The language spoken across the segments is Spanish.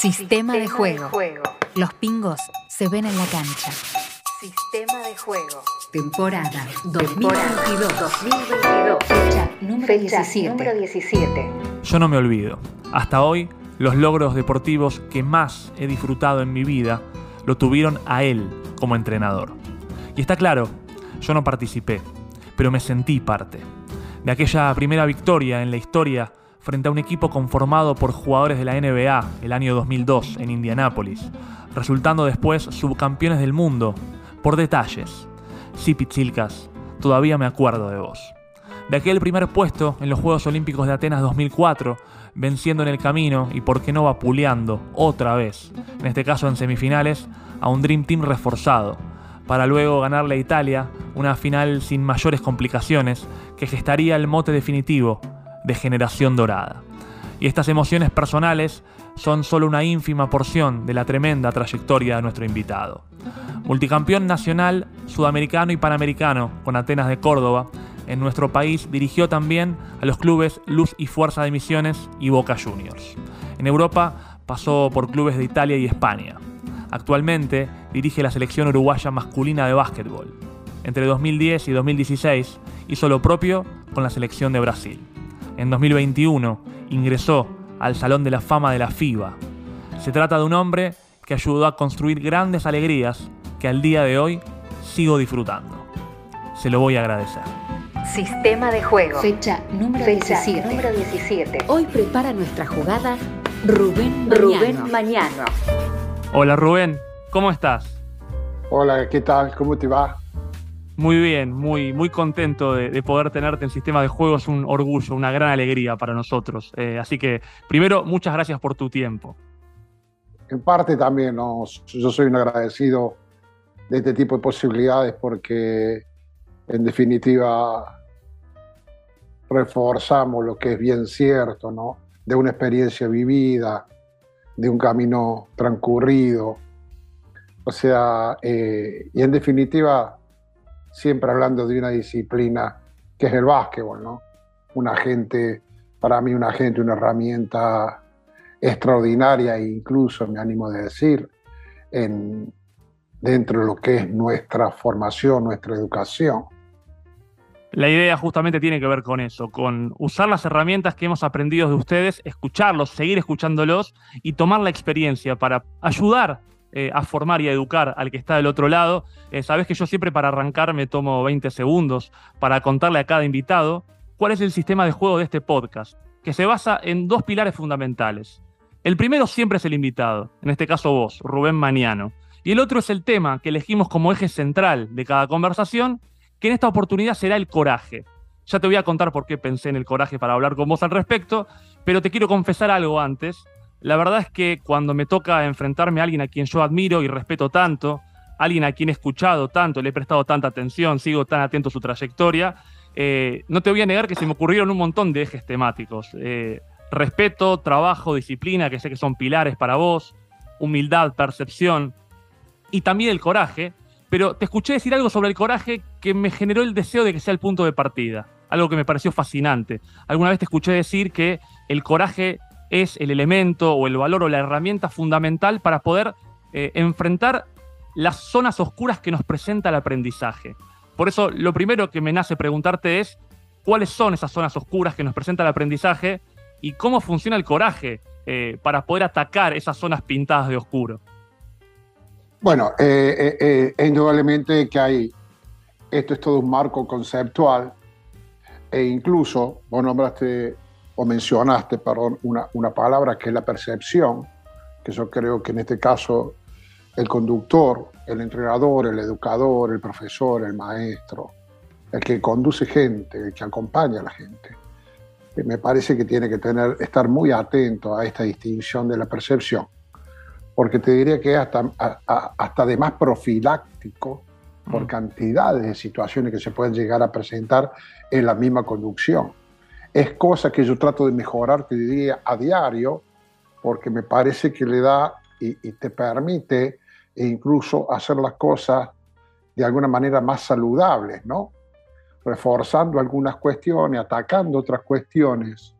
Sistema de juego. Los pingos se ven en la cancha. Sistema de juego. Temporada 2022. Fecha número 17. Yo no me olvido. Hasta hoy, los logros deportivos que más he disfrutado en mi vida lo tuvieron a él como entrenador. Y está claro, yo no participé, pero me sentí parte. De aquella primera victoria en la historia frente a un equipo conformado por jugadores de la NBA el año 2002 en Indianápolis, resultando después subcampeones del mundo, por detalles. Sí, Pitzilkas, todavía me acuerdo de vos. De aquel primer puesto en los Juegos Olímpicos de Atenas 2004, venciendo en el camino y por qué no vapuleando otra vez, en este caso en semifinales, a un Dream Team reforzado, para luego ganarle a Italia una final sin mayores complicaciones que gestaría el mote definitivo de generación dorada. Y estas emociones personales son solo una ínfima porción de la tremenda trayectoria de nuestro invitado. Multicampeón nacional, sudamericano y panamericano con Atenas de Córdoba, en nuestro país dirigió también a los clubes Luz y Fuerza de Misiones y Boca Juniors. En Europa pasó por clubes de Italia y España. Actualmente dirige la selección uruguaya masculina de básquetbol. Entre 2010 y 2016 hizo lo propio con la selección de Brasil en 2021 ingresó al Salón de la Fama de la FIBA. Se trata de un hombre que ayudó a construir grandes alegrías que al día de hoy sigo disfrutando. Se lo voy a agradecer. Sistema de juego. Fecha número, 17. Hoy prepara nuestra jugada Rubén Mañano. Rubén Mañano. Hola Rubén, ¿cómo estás? Hola, ¿qué tal? ¿Cómo te va? Muy bien, muy, muy contento de, poder tenerte en sistema de juego. Es un orgullo, una gran alegría para nosotros. Eh, así que, primero, muchas gracias por tu tiempo. En parte también, yo soy un agradecido de este tipo de posibilidades porque, en definitiva, reforzamos lo que es bien cierto, ¿no? De una experiencia vivida, de un camino transcurrido. O sea, eh, y en definitiva, siempre hablando de una disciplina que es el básquetbol, ¿no? Un agente, para mí un agente, una herramienta extraordinaria e incluso, me animo de decir, en, dentro de lo que es nuestra formación, nuestra educación. La idea justamente tiene que ver con eso, con usar las herramientas que hemos aprendido de ustedes, escucharlos, seguir escuchándolos y tomar la experiencia para ayudar eh, a formar y a educar al que está del otro lado. Eh, sabes que yo siempre para arrancar me tomo 20 segundos para contarle a cada invitado cuál es el sistema de juego de este podcast, que se basa en dos pilares fundamentales. El primero siempre es el invitado, en este caso vos, Rubén Maniano. Y el otro es el tema que elegimos como eje central de cada conversación, que en esta oportunidad será el coraje. Ya te voy a contar por qué pensé en el coraje para hablar con vos al respecto, pero te quiero confesar algo antes, la verdad es que cuando me toca enfrentarme a alguien a quien yo admiro y respeto tanto, alguien a quien he escuchado tanto, le he prestado tanta atención, sigo tan atento a su trayectoria, eh, no te voy a negar que se me ocurrieron un montón de ejes temáticos. Eh, respeto, trabajo, disciplina, que sé que son pilares para vos, humildad, percepción y también el coraje. Pero te escuché decir algo sobre el coraje que me generó el deseo de que sea el punto de partida, algo que me pareció fascinante. Alguna vez te escuché decir que el coraje es el elemento o el valor o la herramienta fundamental para poder eh, enfrentar las zonas oscuras que nos presenta el aprendizaje. Por eso lo primero que me nace preguntarte es cuáles son esas zonas oscuras que nos presenta el aprendizaje y cómo funciona el coraje eh, para poder atacar esas zonas pintadas de oscuro. Bueno, eh, indudablemente que hay, esto es todo un marco conceptual e incluso, vos nombraste o mencionaste, perdón, una, una palabra que es la percepción, que yo creo que en este caso el conductor, el entrenador, el educador, el profesor, el maestro, el que conduce gente, el que acompaña a la gente, eh, me parece que tiene que tener, estar muy atento a esta distinción de la percepción, porque te diría que es hasta, hasta de más profiláctico por mm. cantidades de situaciones que se pueden llegar a presentar en la misma conducción es cosa que yo trato de mejorar, te diría, a diario, porque me parece que le da y, te permite e incluso hacer las cosas de alguna manera más saludables, ¿no? Reforzando algunas cuestiones, atacando otras cuestiones,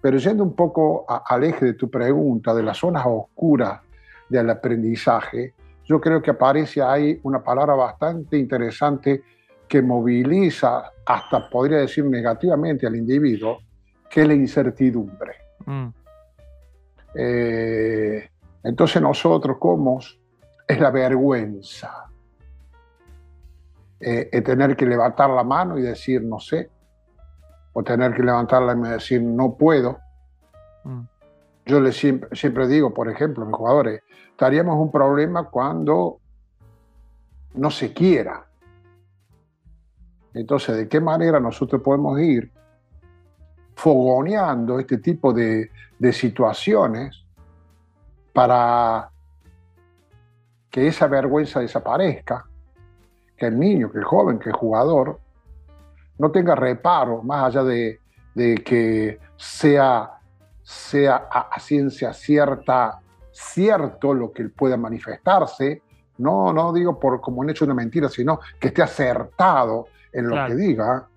Pero yendo un poco al eje de tu pregunta, de las zonas oscuras del aprendizaje, yo creo que aparece ahí una palabra bastante interesante que moviliza, hasta podría decir negativamente al individuo, que es la incertidumbre. Mm. Eh, entonces nosotros, ¿cómo? Es la vergüenza. Eh, tener que levantar la mano y decir no sé, o tener que levantarla y decir no puedo. Mm. Yo le siempre, siempre, digo, por ejemplo, a mis jugadores, estaríamos un problema cuando no se quiera. Entonces, ¿de qué manera nosotros podemos ir fogoneando este tipo de, de situaciones para que esa vergüenza desaparezca? Que el niño, que el joven, que el jugador no tenga reparo, más allá de, que sea, a, ciencia cierta, cierto lo que pueda manifestarse, no, no digo por como un hecho de una mentira, sino que esté acertado en lo que diga,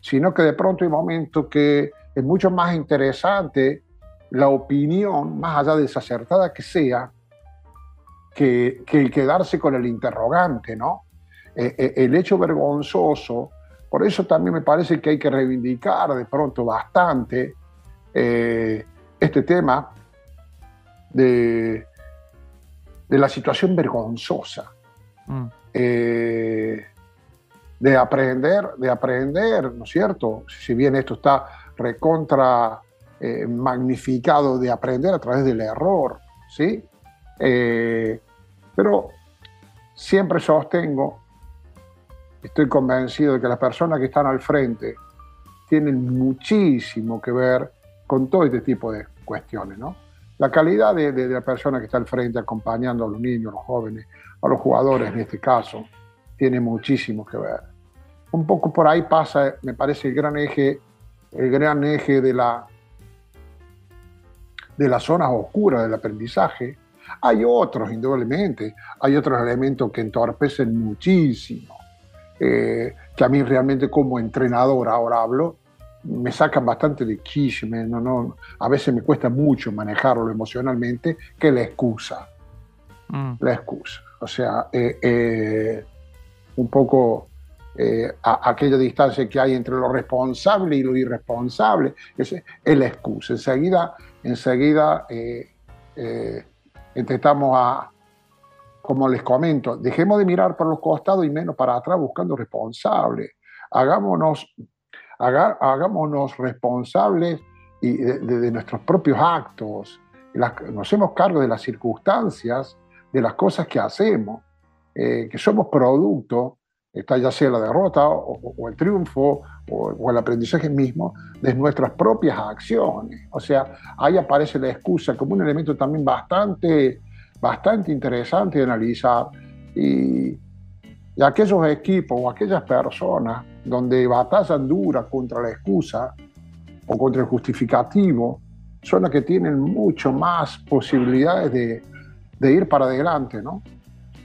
sino que de pronto hay momentos que es mucho más interesante la opinión, más allá de desacertada que sea, que, el quedarse con el interrogante, ¿no? Eh, eh, el hecho vergonzoso por eso también me parece que hay que reivindicar de pronto bastante eh, este tema de, de, la situación vergonzosa. Mm. Eh, de aprender, de aprender, ¿no es cierto? Si bien esto está recontra eh, magnificado de aprender a través del error, ¿sí? pero siempre sostengo estoy convencido de que las personas que están al frente tienen muchísimo que ver con todo este tipo de cuestiones, ¿no? La calidad de, la persona que está al frente acompañando a los niños, a los jóvenes, a los jugadores en este caso, tiene muchísimo que ver. Un poco por ahí pasa, me parece, el gran eje, el gran eje de la de las zonas oscuras del aprendizaje. Hay otros, indudablemente, hay otros elementos que entorpecen muchísimo eh, que a mí realmente como entrenador, ahora hablo, me sacan bastante de quiche, no, no, a veces me cuesta mucho manejarlo emocionalmente, que la excusa. Mm. La excusa. O sea, eh, eh, un poco a, aquella distancia que hay entre lo responsable y lo irresponsable, es, es la excusa. Enseguida, enseguida intentamos a, como les comento, dejemos de mirar por los costados y menos para atrás buscando responsables. Hagámonos, hagámonos responsables y de, nuestros propios actos. nos hacemos cargo de las circunstancias, de las cosas que hacemos, eh, que somos producto, está ya sea la derrota o, el triunfo o, el aprendizaje mismo, de nuestras propias acciones. O sea, ahí aparece la excusa como un elemento también bastante bastante interesante de analizar y, aquellos equipos o aquellas personas donde batallan dura contra la excusa o contra el justificativo son las que tienen mucho más posibilidades de, de ir para adelante, ¿no?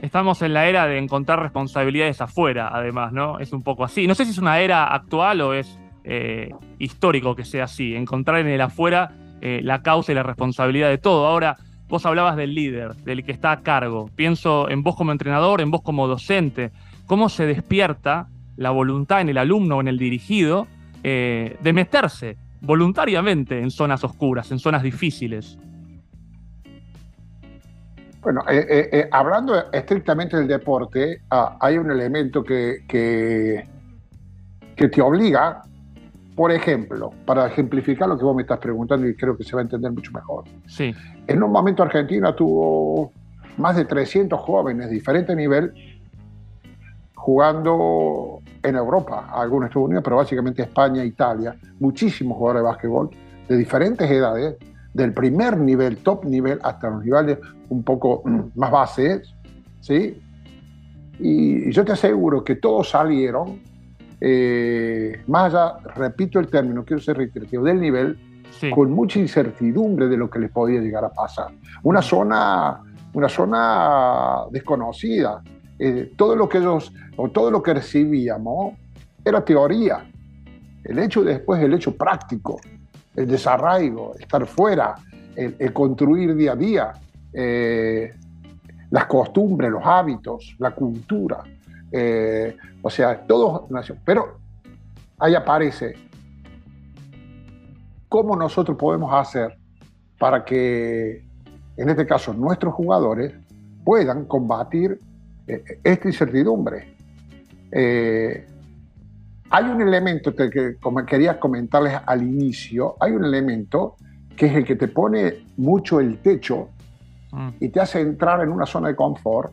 Estamos en la era de encontrar responsabilidades afuera, además, ¿no? Es un poco así. No sé si es una era actual o es eh, histórico que sea así, encontrar en el afuera eh, la causa y la responsabilidad de todo. Ahora, Vos hablabas del líder, del que está a cargo. Pienso en vos como entrenador, en vos como docente. ¿Cómo se despierta la voluntad en el alumno o en el dirigido eh, de meterse voluntariamente en zonas oscuras, en zonas difíciles? Bueno, eh, eh, hablando estrictamente del deporte, ah, hay un elemento que, que, que te obliga por ejemplo, para ejemplificar lo que vos me estás preguntando y creo que se va a entender mucho mejor. Sí. En un momento Argentina tuvo más de 300 jóvenes de diferente nivel jugando en Europa, algunos Estados Unidos, pero básicamente España, Italia, muchísimos jugadores de básquetbol de diferentes edades, del primer nivel, top nivel, hasta los niveles un poco más bases, ¿sí? Y yo te aseguro que todos salieron eh, más allá, repito el término, quiero ser reiterativo, del nivel, con mucha incertidumbre de lo que les podía llegar a pasar. Una zona, una zona desconocida. Eh, todo lo que ellos, o todo lo que recibíamos, era teoría. El hecho después, el hecho práctico. El desarraigo, estar fuera, el, construir día a día, eh, las costumbres, los hábitos, la cultura. Eh, o sea, todo Pero ahí aparece cómo nosotros podemos hacer para que, en este caso, nuestros jugadores puedan combatir eh, esta incertidumbre. Hay un elemento que, como quería comentarles al inicio, hay un elemento que es el que te pone mucho el techo mm. y te hace entrar en una zona de confort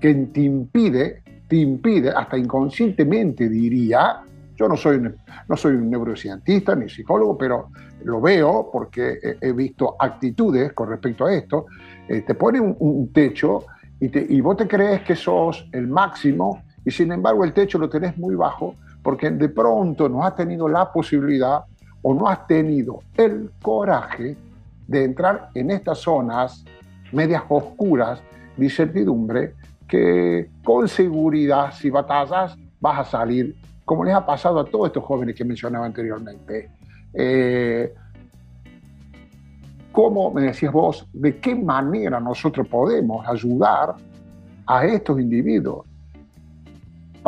que te impide, te impide, hasta inconscientemente diría, yo no soy, no soy un neurocientista ni psicólogo, pero lo veo porque he, visto actitudes con respecto a esto, eh, te pone un, techo y, y vos te crees que sos el máximo y sin embargo el techo lo tenés muy bajo porque de pronto no has tenido la posibilidad o no has tenido el coraje de entrar en estas zonas medias oscuras de incertidumbre que con seguridad si batallas vas a salir, como les ha pasado a todos estos jóvenes que mencionaba anteriormente. Eh, ¿Cómo, me decías vos, de qué manera nosotros podemos ayudar a estos individuos?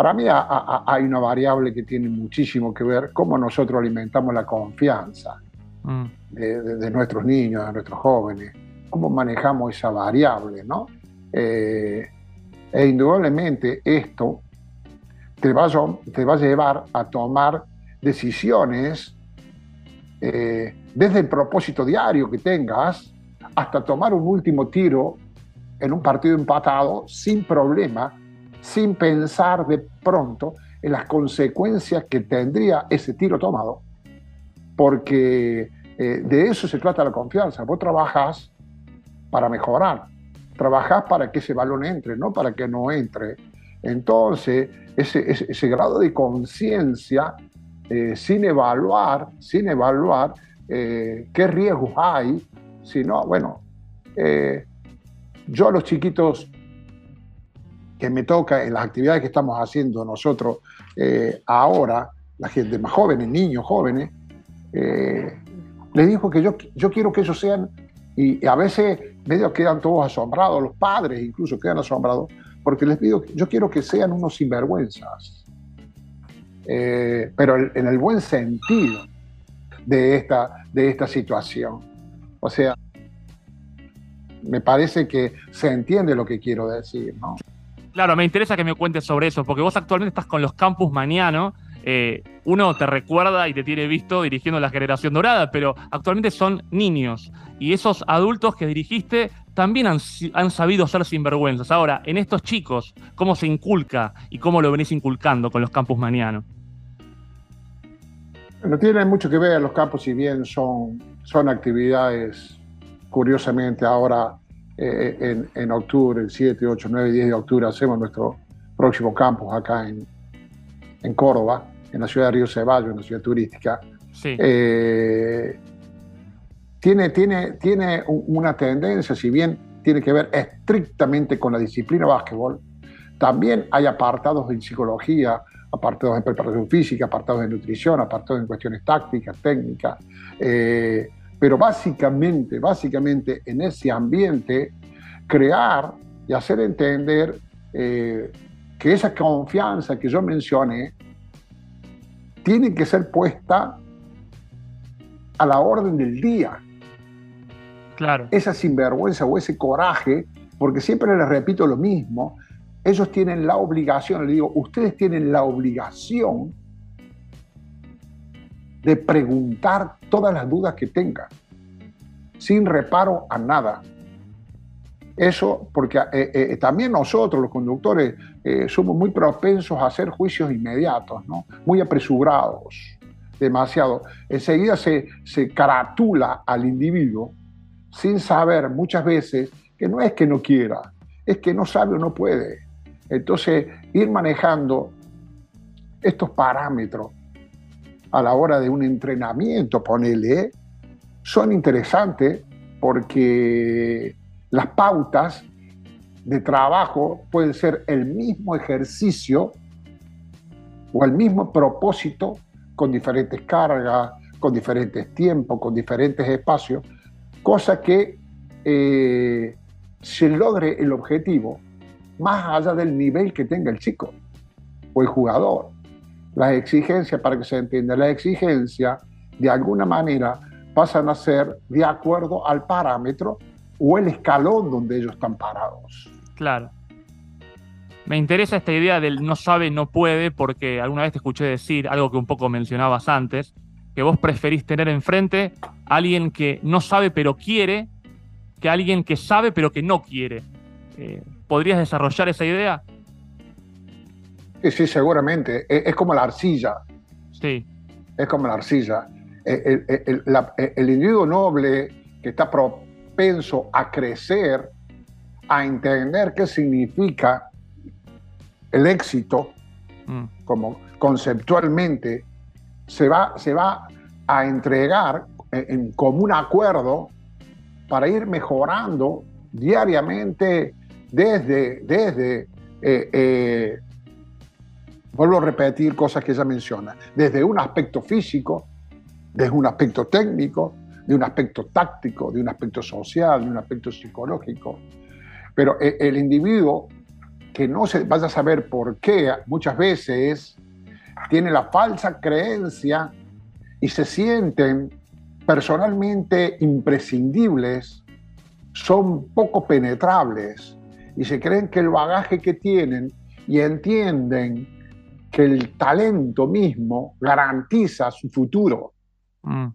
Para mí hay una variable que tiene muchísimo que ver cómo nosotros alimentamos la confianza mm. de, nuestros niños, de nuestros jóvenes, cómo manejamos esa variable, ¿no? Eh, e indudablemente esto te va, a, te va a llevar a tomar decisiones eh, desde el propósito diario que tengas hasta tomar un último tiro en un partido empatado sin problema sin pensar de pronto en las consecuencias que tendría ese tiro tomado, porque eh, de eso se trata la confianza. Vos trabajás para mejorar, trabajás para que ese balón entre, no para que no entre. Entonces, ese, grado de conciencia, eh, sin evaluar, sin evaluar eh, qué riesgos hay, sino, bueno, yo a los chiquitos que me toca en las actividades que estamos haciendo nosotros eh, ahora, la gente más jóvenes, niños jóvenes, eh, les digo que yo, yo quiero que ellos sean, y a veces medio quedan todos asombrados, los padres incluso quedan asombrados, porque les pido, yo quiero que sean unos sinvergüenzas, eh, pero en el buen sentido de esta, de esta situación. O sea, me parece que se entiende lo que quiero decir, ¿no? Claro, me interesa que me cuentes sobre eso, porque vos actualmente estás con los campus Mañano. Eh, uno te recuerda y te tiene visto dirigiendo la generación dorada, pero actualmente son niños. Y esos adultos que dirigiste también han, sabido ser sinvergüenzas. Ahora, en estos chicos, ¿cómo se inculca y cómo lo venís inculcando con los campus Mañano? No tiene mucho que ver los campos, si bien son, son actividades, curiosamente ahora eh, en, en, octubre, el 7, 8, 9, 10 de octubre, hacemos nuestro próximo campus acá en, en Córdoba, en la ciudad de Río Ceballos, en la ciudad turística. Eh, tiene, tiene, tiene una tendencia, si bien tiene que ver estrictamente con la disciplina básquetbol, también hay apartados en psicología, apartados en preparación física, apartados en nutrición, apartados en cuestiones tácticas, técnicas. Eh, pero básicamente, básicamente en ese ambiente, crear y hacer entender eh, que esa confianza que yo mencioné tiene que ser puesta a la orden del día. Claro. Esa sinvergüenza o ese coraje, porque siempre les repito lo mismo, ellos tienen la obligación, les digo, ustedes tienen la obligación de preguntar todas las dudas que tengan, sin reparo a nada. Eso porque eh, eh, también nosotros, los conductores, eh, somos muy propensos a hacer juicios inmediatos, ¿no? muy apresurados, demasiado. Enseguida se, se caratula al individuo sin saber muchas veces que no es que no quiera, es que no sabe o no puede. Entonces, ir manejando estos parámetros a la hora de un entrenamiento, ponele, son interesantes porque las pautas de trabajo pueden ser el mismo ejercicio o el mismo propósito con diferentes cargas, con diferentes tiempos, con diferentes espacios, cosa que eh, se logre el objetivo más allá del nivel que tenga el chico o el jugador. Las exigencias, para que se entienda, la exigencia de alguna manera pasan a ser de acuerdo al parámetro o el escalón donde ellos están parados. Claro. Me interesa esta idea del no sabe, no puede, porque alguna vez te escuché decir algo que un poco mencionabas antes, que vos preferís tener enfrente a alguien que no sabe pero quiere, que a alguien que sabe pero que no quiere. Eh, ¿Podrías desarrollar esa idea? Sí, sí, seguramente. Es, como la arcilla. Sí. Es como la arcilla. El, el individuo noble que está propenso a crecer, a entender qué significa el éxito, mm. como conceptualmente, se va, se va a entregar en, común acuerdo para ir mejorando diariamente desde, desde eh, eh, vuelvo a repetir cosas que ella menciona, desde un aspecto físico, desde un aspecto técnico, de un aspecto táctico, de un aspecto social, de un aspecto psicológico. Pero eh, el individuo que no se vaya a saber por qué muchas veces tiene la falsa creencia y se sienten personalmente imprescindibles, son poco penetrables y se creen que el bagaje que tienen y entienden que el talento mismo garantiza su futuro. Mm.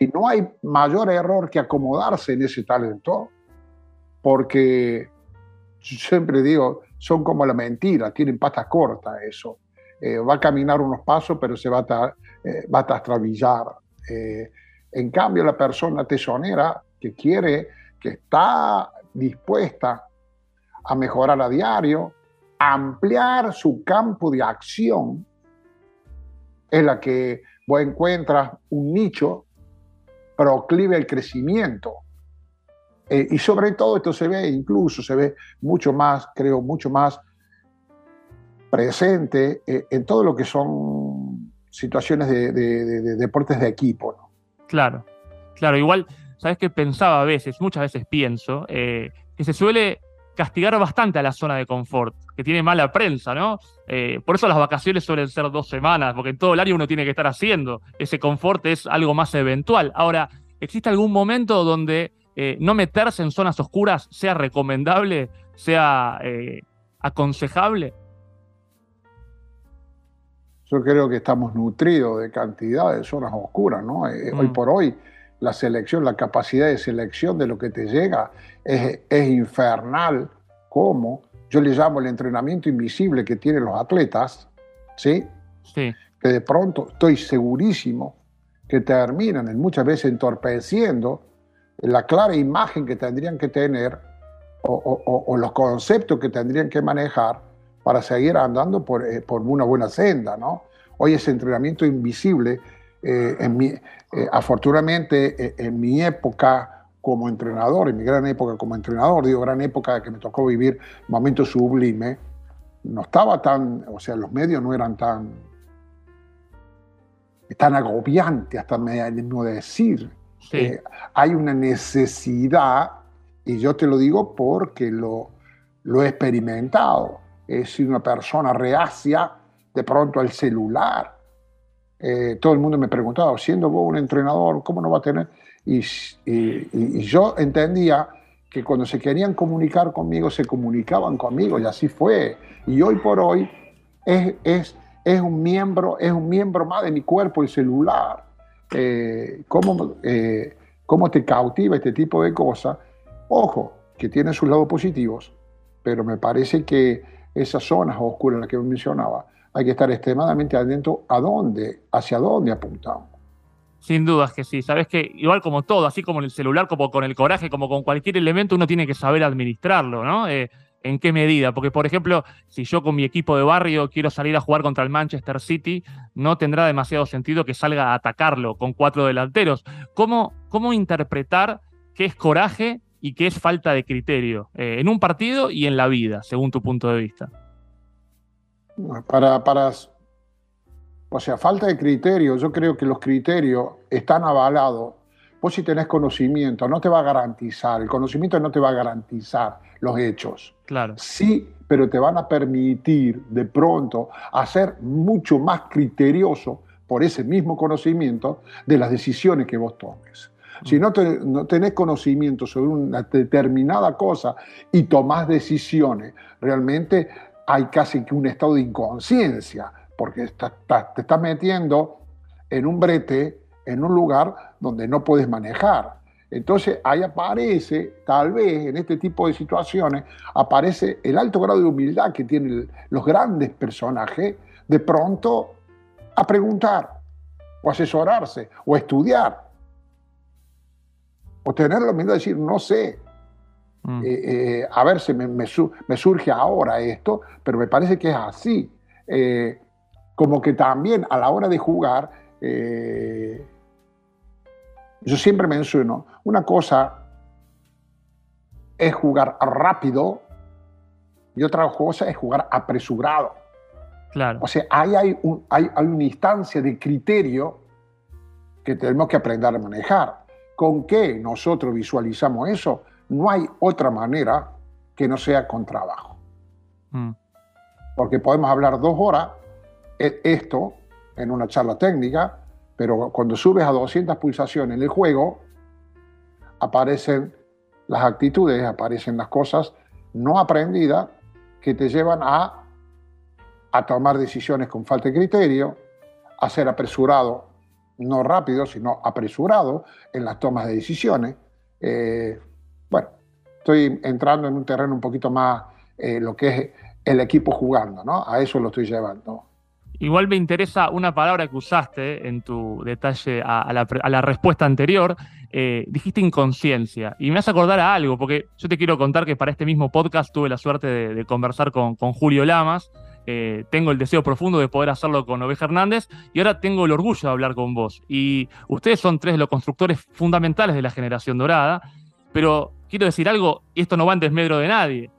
Y no hay mayor error que acomodarse en ese talento, porque siempre digo, son como la mentira, tienen patas cortas eso. Eh, va a caminar unos pasos, pero se va a, eh, va a trastrabillar. Eh, en cambio, la persona tesonera que quiere, que está dispuesta a mejorar a diario, ampliar su campo de acción, es la que vos encuentras un nicho proclive al crecimiento. y sobre todo esto se ve, incluso se ve mucho más, creo, mucho más presente eh, en todo lo que son situaciones de, deportes de equipo. Claro, claro, igual, ¿sabes qué pensaba a veces? Muchas veces pienso eh, que se suele castigar bastante a la zona de confort, que tiene mala prensa, ¿no? Eh, por eso las vacaciones suelen ser dos semanas, porque en todo el área uno tiene que estar haciendo. Ese confort es algo más eventual. Ahora, ¿existe algún momento donde no meterse en zonas oscuras sea recomendable, sea aconsejable? Yo creo que estamos nutridos de cantidad de zonas oscuras, ¿no? Eh, hoy mm. por hoy la selección, la capacidad de selección de lo que te llega es, infernal, como yo le llamo el entrenamiento invisible que tienen los atletas, ¿sí? Sí. Que de pronto estoy segurísimo que terminan en muchas veces entorpeciendo la clara imagen que tendrían que tener o los conceptos que tendrían que manejar para seguir andando por, eh, por una buena senda, ¿no? Hoy ese entrenamiento invisible, eh, en mi, eh, afortunadamente en mi época como entrenador, en mi gran época como entrenador, digo gran época que me tocó vivir momentos sublimes, no estaba tan, o sea, los medios no eran tan, tan agobiantes, hasta me no decir. hay una necesidad, y yo te lo digo porque lo, lo he experimentado es una persona reacia de pronto al celular. Eh, todo el mundo me preguntaba, siendo vos un entrenador, ¿cómo no va a tener? Y, yo entendía que cuando se querían comunicar conmigo, se comunicaban conmigo y así fue. Y hoy por hoy es, es, es un, miembro, es un miembro más de mi cuerpo el celular. Eh, ¿cómo, eh, ¿Cómo te cautiva este tipo de cosas? Ojo, que tiene sus lados positivos, pero me parece que esas zonas oscuras las que mencionaba, hay que estar extremadamente atento a dónde, hacia dónde apuntamos. Sin dudas que sí. Sabes que igual como todo, así como en el celular, como con el coraje, como con cualquier elemento, uno tiene que saber administrarlo, ¿no? Eh, ¿En qué medida? Porque, por ejemplo, si yo con mi equipo de barrio quiero salir a jugar contra el Manchester City, no tendrá demasiado sentido que salga a atacarlo con cuatro delanteros. ¿Cómo, cómo interpretar qué es coraje y qué es falta de criterio eh, en un partido y en la vida, según tu punto de vista? Para, para, O sea, falta de criterio. Yo creo que los criterios están avalados. Vos si tenés conocimiento, no te va a garantizar, el conocimiento no te va a garantizar los hechos. Claro. Sí, pero te van a permitir de pronto hacer mucho más criterioso por ese mismo conocimiento de las decisiones que vos tomes. Si no, no, tenés conocimiento sobre una determinada cosa y tomás decisiones, realmente hay casi que un estado de inconsciencia, porque te estás metiendo en un brete, en un lugar donde no puedes manejar. Entonces ahí aparece, tal vez en este tipo de situaciones, aparece el alto grado de humildad que tienen los grandes personajes, de pronto a preguntar, o asesorarse, o estudiar, o tener la humildad de decir, no sé, mm. eh, eh, a ver si me, surge ahora esto, pero me parece que es así. Eh, como que también a la hora de jugar, yo siempre menciono, una cosa es jugar rápido y otra cosa es jugar apresurado. Claro. O sea, ahí hay, hay, hay una instancia de criterio que tenemos que aprender a manejar. ¿Con qué nosotros visualizamos eso? No hay otra manera que no sea con trabajo. Mm. Porque podemos hablar dos horas e, esto en una charla técnica, pero cuando subes a 200 pulsaciones en el juego, aparecen las actitudes, aparecen las cosas no aprendidas que te llevan a, a tomar decisiones con falta de criterio, a ser apresurado no rápido, sino apresurado en las tomas de decisiones. Eh, estoy entrando en un terreno un poquito más eh, lo que es el equipo jugando, ¿no? A eso lo estoy llevando. Igual me interesa una palabra que usaste en tu detalle a, la, respuesta anterior. Eh, dijiste inconsciencia. Y me hace acordar a algo, porque yo te quiero contar que para este mismo podcast tuve la suerte de, conversar con, con Julio Lamas, eh, tengo el deseo profundo de poder hacerlo con Oveja Hernández y ahora tengo el orgullo de hablar con vos. Y ustedes son tres de los constructores fundamentales de la generación dorada, pero quiero decir algo, y esto no va en desmedro de nadie.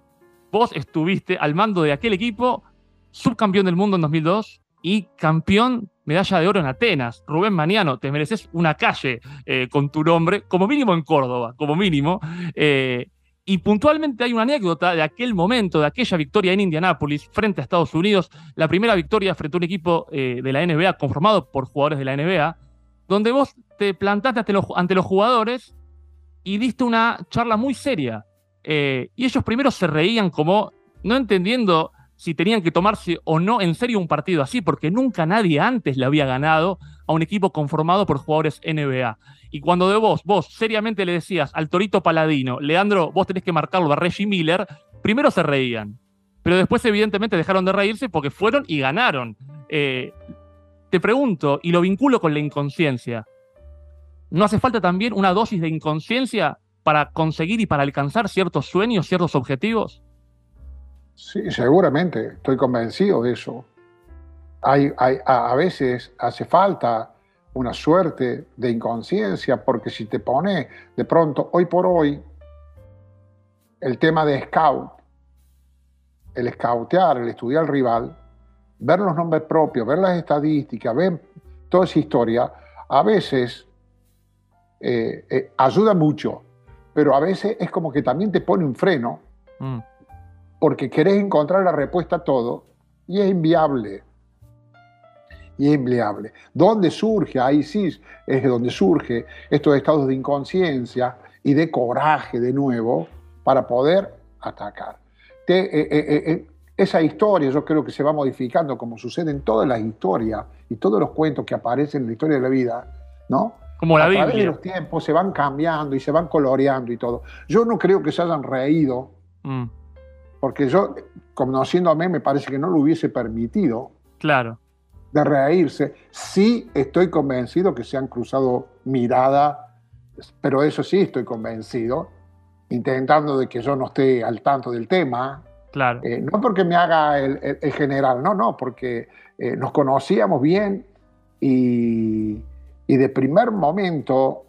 Vos estuviste al mando de aquel equipo, subcampeón del mundo en 2002 y campeón medalla de oro en Atenas. Rubén Maniano, te mereces una calle eh, con tu nombre, como mínimo en Córdoba, como mínimo. Eh, y puntualmente hay una anécdota de aquel momento, de aquella victoria en Indianápolis frente a Estados Unidos, la primera victoria frente a un equipo eh, de la NBA conformado por jugadores de la NBA, donde vos te plantaste ante los, jugadores y diste una charla muy seria. Eh, y ellos primero se reían como no entendiendo si tenían que tomarse o no en serio un partido así, porque nunca nadie antes le había ganado a un equipo conformado por jugadores NBA. Y cuando de vos, vos seriamente le decías al Torito Paladino, Leandro, vos tenés que marcarlo a Reggie Miller, primero se reían. Pero después, evidentemente, dejaron de reírse porque fueron y ganaron. Eh, te pregunto, y lo vinculo con la inconsciencia. ¿No hace falta también una dosis de inconsciencia para conseguir y para alcanzar ciertos sueños, ciertos objetivos? Sí, seguramente, estoy convencido de eso. Hay, hay, a veces hace falta una suerte de inconsciencia, porque si te pone de pronto, hoy por hoy, el tema de scout, el scoutear, el estudiar al rival, ver los nombres propios, ver las estadísticas, ver toda esa historia, a veces eh, eh, ayuda mucho, pero a veces es como que también te pone un freno, mm. porque querés encontrar la respuesta a todo y es inviable y empleable. ¿Dónde surge? Ahí sí es donde surge estos estados de inconsciencia y de coraje de nuevo para poder atacar. Eh, esa historia yo creo que se va modificando como sucede en todas las historias y todos los cuentos que aparecen en la historia de la vida, ¿no? Como la A Biblia. través de los tiempos se van cambiando y se van coloreando y todo. Yo no creo que se hayan reído, mm. porque yo, conociéndome, me parece que no lo hubiese permitido. Claro de reírse. Sí estoy convencido que se han cruzado miradas, pero eso sí estoy convencido, intentando de que yo no esté al tanto del tema. Claro. Eh, no porque me haga el, general, no, no, porque eh, nos conocíamos bien y, y de primer momento,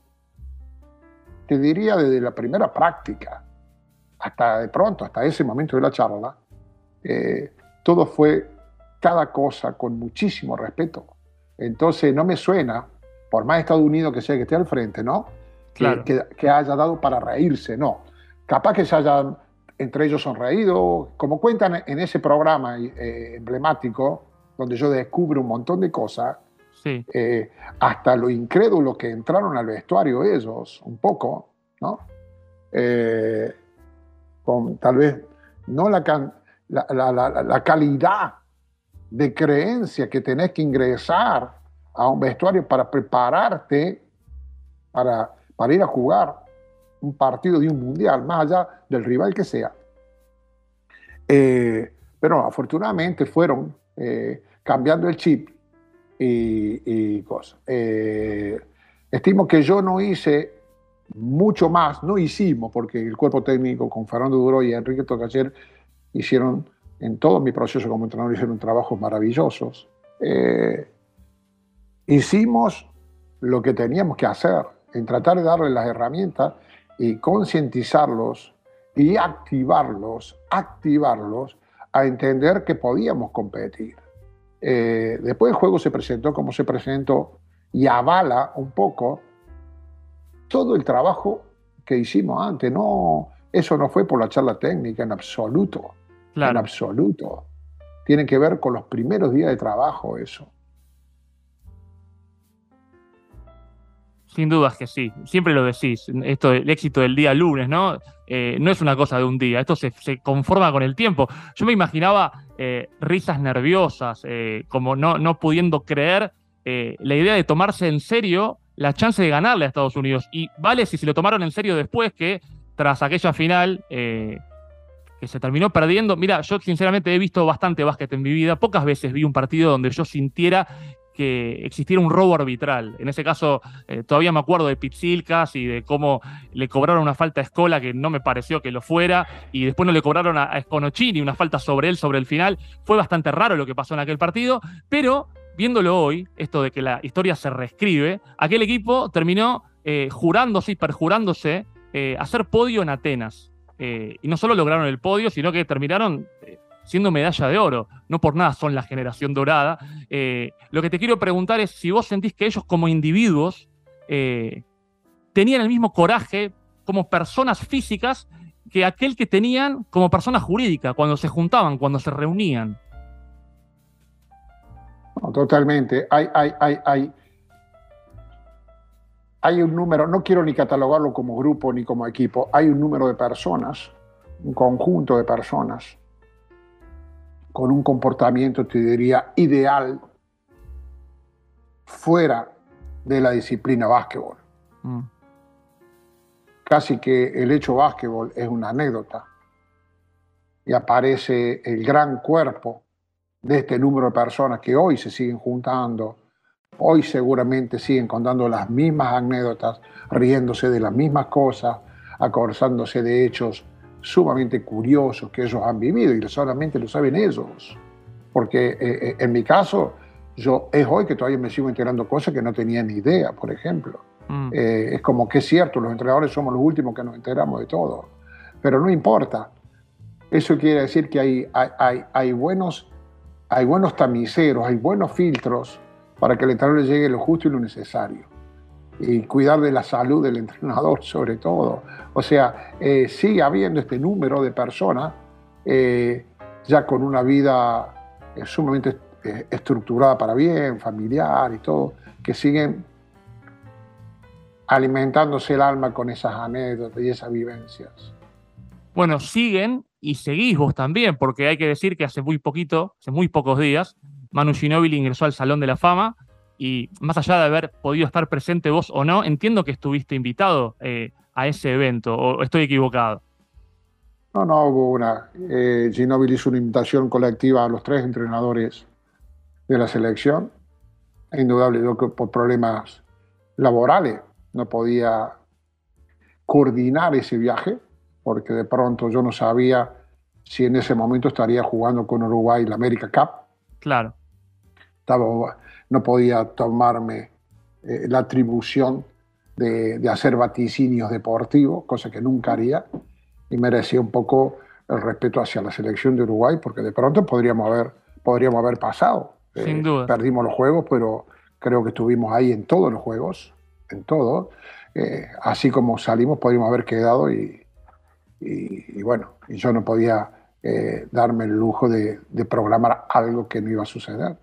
te diría desde la primera práctica, hasta de pronto, hasta ese momento de la charla, eh, todo fue cada cosa con muchísimo respeto, Entonces no me suena, por más Estados Unidos que sea que esté al frente, ¿no? Que, que, haya dado para reírse, no. Capaz que se hayan entre ellos sonreído, como cuentan en ese programa eh, emblemático, donde yo descubro un montón de cosas, eh, hasta lo incrédulo que entraron al vestuario ellos, un poco, ¿no? Eh, con tal vez no la, la, calidad de creencia que tenés que ingresar a un vestuario para prepararte para, para ir a jugar un partido de un mundial, más allá del rival que sea. Eh, pero afortunadamente fueron cambiando el chip y, cosas. Eh, estimo que yo no hice mucho más, no hicimos, porque el cuerpo técnico con Fernando Duro y Enrique Tocacher hicieron, en todo mi proceso como entrenador, hicieron trabajos maravillosos. Eh, hicimos lo que teníamos que hacer, en tratar de darles las herramientas y concientizarlos y activarlos, activarlos a entender que podíamos competir. Eh, después el juego se presentó como se presentó y avala un poco todo el trabajo que hicimos antes. No, eso no fue por la charla técnica en absoluto. En absoluto. Tiene que ver con los primeros días de trabajo eso. Sin dudas que sí, siempre lo decís, esto el éxito del día lunes, ¿no? Eh, no es una cosa de un día, esto se, conforma con el tiempo. Yo me imaginaba eh, risas nerviosas, eh, como no, no pudiendo creer la idea de tomarse en serio la chance de ganarle a Estados Unidos. Y vale si se lo tomaron en serio después que tras aquella final que se terminó perdiendo. Mira, yo sinceramente he visto bastante básquet en mi vida. Pocas veces vi un partido donde yo sintiera que existiera un robo arbitral. En ese caso, eh, todavía me acuerdo de Pizzilcas y de cómo le cobraron una falta a Escola que no me pareció que lo fuera, y después no le cobraron a, a una falta sobre él sobre el final. Fue bastante raro lo que pasó en aquel partido, pero viéndolo hoy, esto de que la historia se reescribe, aquel equipo terminó eh, jurándose y perjurándose eh, hacer podio en Atenas. y no solo lograron el podio, sino que terminaron siendo medalla de oro. No por nada son la generación dorada. Eh, lo que te quiero preguntar es si vos sentís que ellos como individuos eh, tenían el mismo coraje como personas físicas que aquel que tenían como persona jurídica cuando se juntaban, cuando se reunían. totalmente. Hay, hay, hay, hay, hay un número, no quiero ni catalogarlo como grupo ni como equipo, hay un número de personas, un conjunto de personas con un comportamiento, te diría, ideal fuera de la disciplina básquetbol. Mm. Casi que el hecho básquetbol es una anécdota y aparece el gran cuerpo de este número de personas que hoy se siguen juntando, hoy seguramente siguen contando las mismas anécdotas, riéndose de las mismas cosas, acordándose de hechos sumamente curiosos que ellos han vivido y solamente lo saben ellos. Porque eh, eh, en mi caso, yo es hoy que todavía me sigo enterando cosas que no tenía ni idea, por ejemplo. Mm. Eh, es como que es cierto, los entrenadores somos los últimos que nos enteramos de todo, pero no importa. Eso quiere decir que hay, hay, hay, buenos, hay buenos tamiceros, hay buenos filtros para que el entrenador le llegue lo justo y lo necesario y cuidar de la salud del entrenador sobre todo. O sea, eh, sigue habiendo este número de personas eh, ya con una vida eh, sumamente estructurada para bien, familiar y todo, que siguen alimentándose el alma con esas anécdotas y esas vivencias. Bueno, siguen y seguís vos también, porque hay que decir que hace muy poquito, hace muy pocos días, Manu Ginóbili ingresó al Salón de la Fama y más allá de haber podido estar presente vos o no, entiendo que estuviste invitado eh, a ese evento, o estoy equivocado. No, no hubo una. Eh, Ginóbili hizo una invitación colectiva a los tres entrenadores de la selección. Es indudable, yo que por problemas laborales no podía coordinar ese viaje, porque de pronto yo no sabía si en ese momento estaría jugando con Uruguay la América Cup. Claro. Estaba no podía tomarme eh, la atribución de, hacer vaticinios deportivos, cosa que nunca haría, y merecía un poco el respeto hacia la selección de Uruguay, porque de pronto podríamos haber, podríamos haber pasado. Sin eh, duda. Perdimos los juegos, pero creo que estuvimos ahí en todos los juegos, en todo. Eh, así como salimos, podríamos haber quedado y, y, bueno, y yo no podía eh, darme el lujo de, programar algo que no iba a suceder.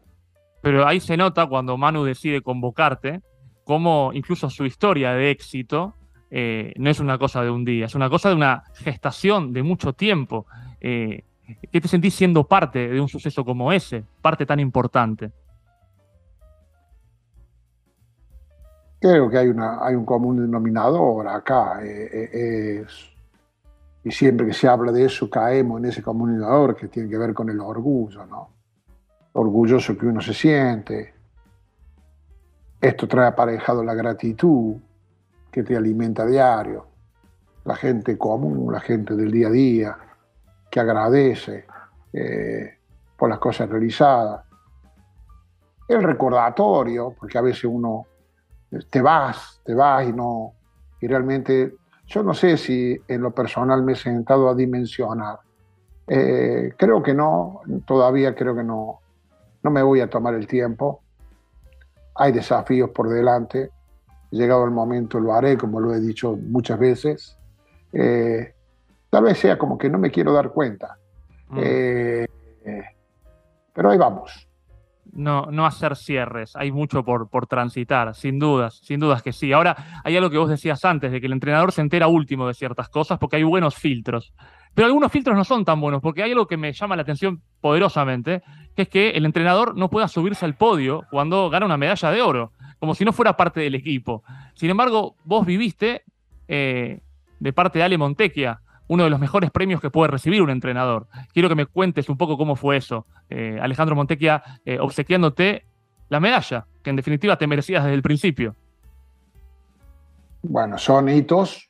Pero ahí se nota cuando Manu decide convocarte, cómo incluso su historia de éxito eh, no es una cosa de un día, es una cosa de una gestación de mucho tiempo. ¿Qué te sentís siendo parte de un suceso como ese, parte tan importante? Creo que hay, una, hay un común denominador acá. Eh, eh, y siempre que se habla de eso caemos en ese común denominador que tiene que ver con el orgullo, ¿no? Orgulloso que uno se siente. Esto trae aparejado la gratitud que te alimenta a diario. La gente común, la gente del día a día, que agradece eh, por las cosas realizadas. El recordatorio, porque a veces uno te vas, te vas y no, y realmente yo no sé si en lo personal me he sentado a dimensionar. Eh, creo que no, todavía creo que no, no me voy a tomar el tiempo. Hay desafíos por delante. Llegado el momento lo haré, como lo he dicho muchas veces. Eh, tal vez sea como que no me quiero dar cuenta. Mm. Eh, pero ahí vamos no, no hacer cierres. Hay mucho por, por transitar, sin dudas, sin dudas que sí. Ahora, hay algo que vos decías antes, de que el entrenador se entera último de ciertas cosas porque hay buenos filtros. Pero algunos filtros no son tan buenos, porque hay algo que me llama la atención poderosamente, que es que el entrenador no pueda subirse al podio cuando gana una medalla de oro, como si no fuera parte del equipo. Sin embargo, vos viviste eh, de parte de Ale Montequia uno de los mejores premios que puede recibir un entrenador. Quiero que me cuentes un poco cómo fue eso. Eh, Alejandro Montequia eh, obsequiándote la medalla, que en definitiva te merecías desde el principio. Bueno, son hitos,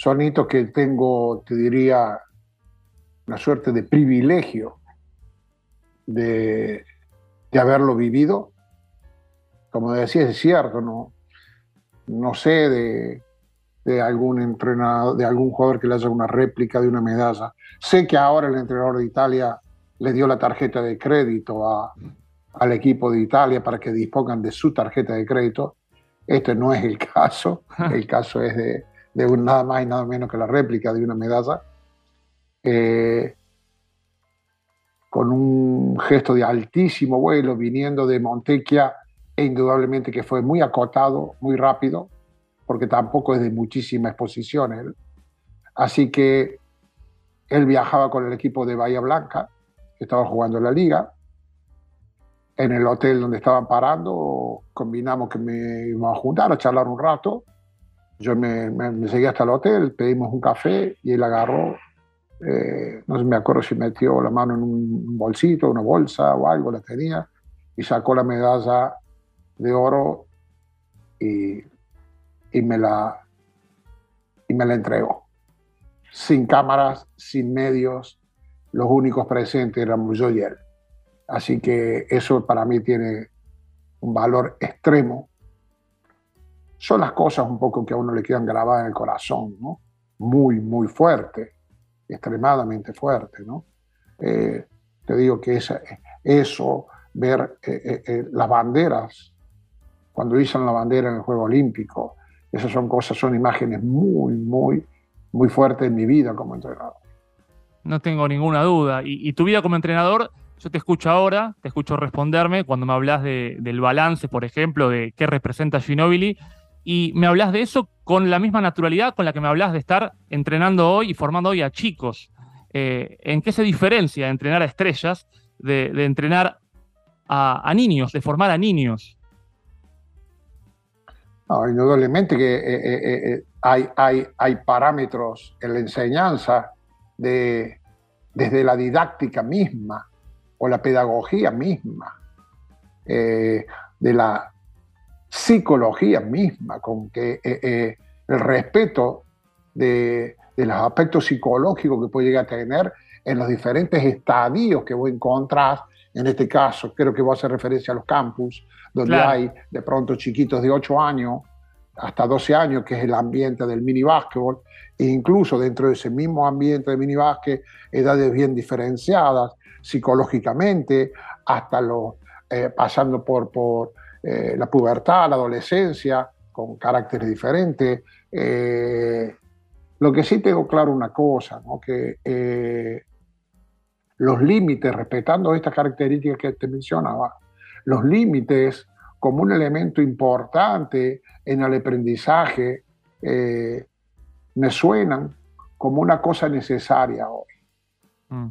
son hitos que tengo, te diría, una suerte de privilegio de, de haberlo vivido. Como decías, es cierto, no, no sé de de algún entrenador, de algún jugador que le haya una réplica de una medalla. Sé que ahora el entrenador de Italia le dio la tarjeta de crédito a, al equipo de Italia para que dispongan de su tarjeta de crédito. Este no es el caso. El caso es de, de nada más y nada menos que la réplica de una medalla. Eh, con un gesto de altísimo vuelo viniendo de Montecchia e indudablemente que fue muy acotado, muy rápido, porque tampoco es de muchísima exposición él. Así que él viajaba con el equipo de Bahía Blanca, que estaba jugando en la liga. En el hotel donde estaban parando, combinamos que me íbamos a juntar, a charlar un rato. Yo me, me, seguí hasta el hotel, pedimos un café y él agarró, eh, no me acuerdo si metió la mano en un bolsito, una bolsa o algo, la tenía, y sacó la medalla de oro y y me la, y me la entregó. Sin cámaras, sin medios, los únicos presentes éramos yo y él. Así que eso para mí tiene un valor extremo. Son las cosas un poco que a uno le quedan grabadas en el corazón, ¿no? Muy, muy fuerte, extremadamente fuerte, ¿no? Eh, te digo que esa, eso, ver eh, eh, las banderas, cuando dicen la bandera en el Juego Olímpico, esas son cosas, son imágenes muy, muy, muy fuertes en mi vida como entrenador. No tengo ninguna duda. Y, tu vida como entrenador, yo te escucho ahora, te escucho responderme cuando me hablas del balance, por ejemplo, de qué representa Ginobili, y me hablas de eso con la misma naturalidad con la que me hablas de estar entrenando hoy y formando hoy a chicos. Eh, ¿En qué se diferencia entrenar a estrellas de, entrenar a niños, de formar a niños? indudablemente que eh, eh, hay, hay, hay, parámetros en la enseñanza de, desde la didáctica misma o la pedagogía misma, de la psicología misma, con que el respeto de, de, los aspectos psicológicos que puede llegar a tener en los diferentes estadios que vos encontrás, en este caso creo que vos hacer referencia a los campus, donde hay de pronto chiquitos de 8 años hasta 12 años, que es el ambiente del mini básquetbol, e incluso dentro de ese mismo ambiente de mini básquet, edades bien diferenciadas psicológicamente, hasta los, eh, pasando por, por eh, la pubertad, la adolescencia, con caracteres diferentes. lo que sí tengo claro una cosa, ¿no? que los límites, respetando estas características que te mencionaba, los límites como un elemento importante en el aprendizaje me suenan como una cosa necesaria hoy. Mm.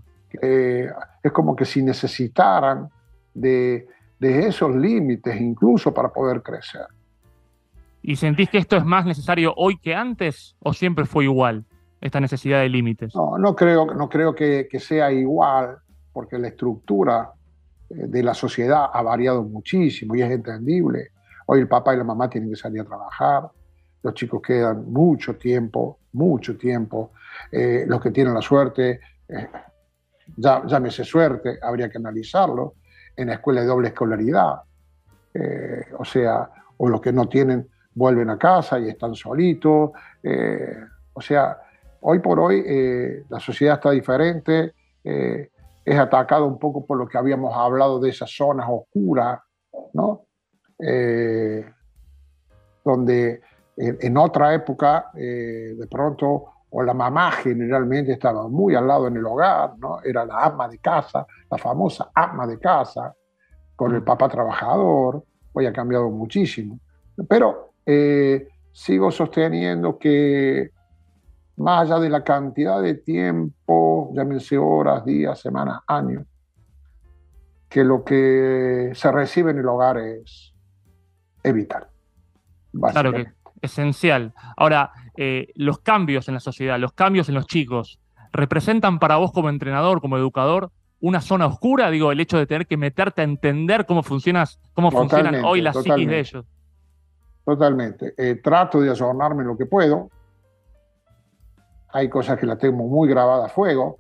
es como que si necesitaran de, esos límites incluso para poder crecer. ¿Y sentís que esto es más necesario hoy que antes o siempre fue igual, esta necesidad de límites? No, no creo, no creo que, sea igual, porque la estructura eh, de la sociedad ha variado muchísimo y es entendible. Hoy el papá y la mamá tienen que salir a trabajar, los chicos quedan mucho tiempo, mucho tiempo. Eh, los que tienen la suerte, eh, ya, llámese suerte, habría que analizarlo, en la escuela de doble escolaridad. Eh, o sea, o los que no tienen vuelven a casa y están solitos. o sea, hoy por hoy la sociedad está diferente, es atacado un poco por lo que habíamos hablado de esas zonas oscuras, ¿no? donde en, otra época, eh, de pronto, o la mamá generalmente estaba muy al lado en el hogar, ¿no? Era la ama de casa, la famosa ama de casa, con el papá trabajador, hoy ha cambiado muchísimo. Pero eh, sigo sosteniendo que más allá de la cantidad de tiempo, llámense horas, días, semanas, años, que lo que se recibe en el hogar es evitar. Claro que esencial. Ahora, eh, los cambios en la sociedad, los cambios en los chicos, ¿representan para vos como entrenador, como educador, una zona oscura? Digo, el hecho de tener que meterte a entender cómo, funcionas, cómo funcionan hoy las psiquis de ellos. Totalmente. Eh, trato de ayornarme lo que puedo. Hay cosas que las tengo muy grabadas a fuego.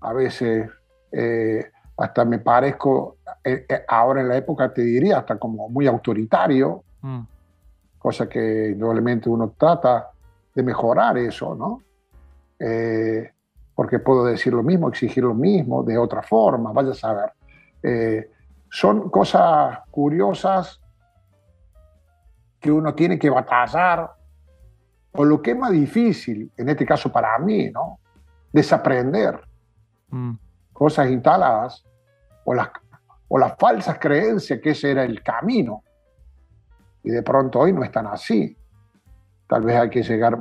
A veces eh, hasta me parezco, ahora en la época te diría, hasta como muy autoritario. Mm cosa que indudablemente uno trata de mejorar eso, ¿no? Eh, porque puedo decir lo mismo, exigir lo mismo de otra forma, vaya a saber. Eh, son cosas curiosas que uno tiene que batallar, o lo que es más difícil, en este caso para mí, ¿no? Desaprender mm. cosas instaladas o las, o las falsas creencias que ese era el camino y de pronto hoy no están así. Tal vez hay que llegar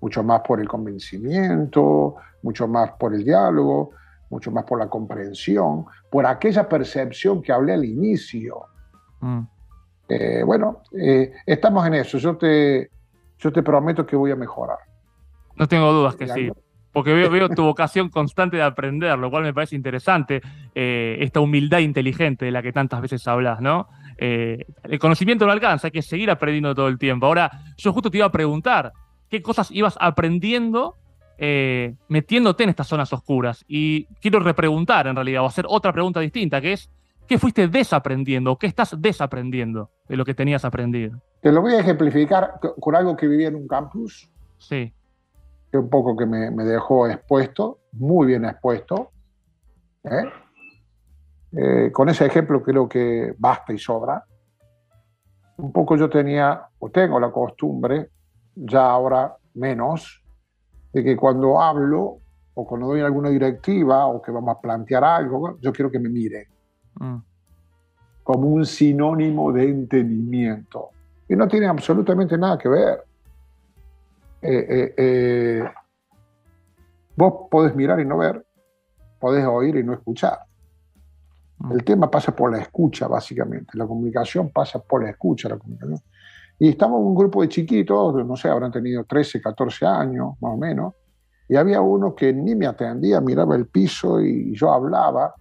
mucho más por el convencimiento, mucho más por el diálogo, mucho más por la comprensión, por aquella percepción que hablé al inicio. Mm. Eh, bueno, eh, estamos en eso. Yo te, yo te prometo que voy a mejorar. No tengo dudas que sí. Porque veo, tu vocación constante de aprender, lo cual me parece interesante, eh, esta humildad inteligente de la que tantas veces hablas, ¿no? Eh, el conocimiento no alcanza, hay que seguir aprendiendo todo el tiempo. Ahora, yo justo te iba a preguntar, ¿qué cosas ibas aprendiendo eh, metiéndote en estas zonas oscuras? Y quiero repreguntar, en realidad, o hacer otra pregunta distinta, que es, ¿qué fuiste desaprendiendo? ¿Qué estás desaprendiendo de lo que tenías aprendido? Te lo voy a ejemplificar con algo que viví en un campus. Sí. Que un poco que me, me dejó expuesto, muy bien expuesto. ¿eh? Eh, con ese ejemplo creo que basta y sobra. Un poco yo tenía, o tengo la costumbre, ya ahora menos, de que cuando hablo o cuando doy alguna directiva o que vamos a plantear algo, yo quiero que me miren. Mm. Como un sinónimo de entendimiento. Y no tiene absolutamente nada que ver. Eh, eh, vos podés mirar y no ver, podés oír y no escuchar. Mm. El tema pasa por la escucha, básicamente. La comunicación pasa por la escucha. La comunicación. Y estamos un grupo de chiquitos, no sé, habrán tenido 13, 14 años, más o menos, y había uno que ni me atendía, miraba el piso y yo hablaba,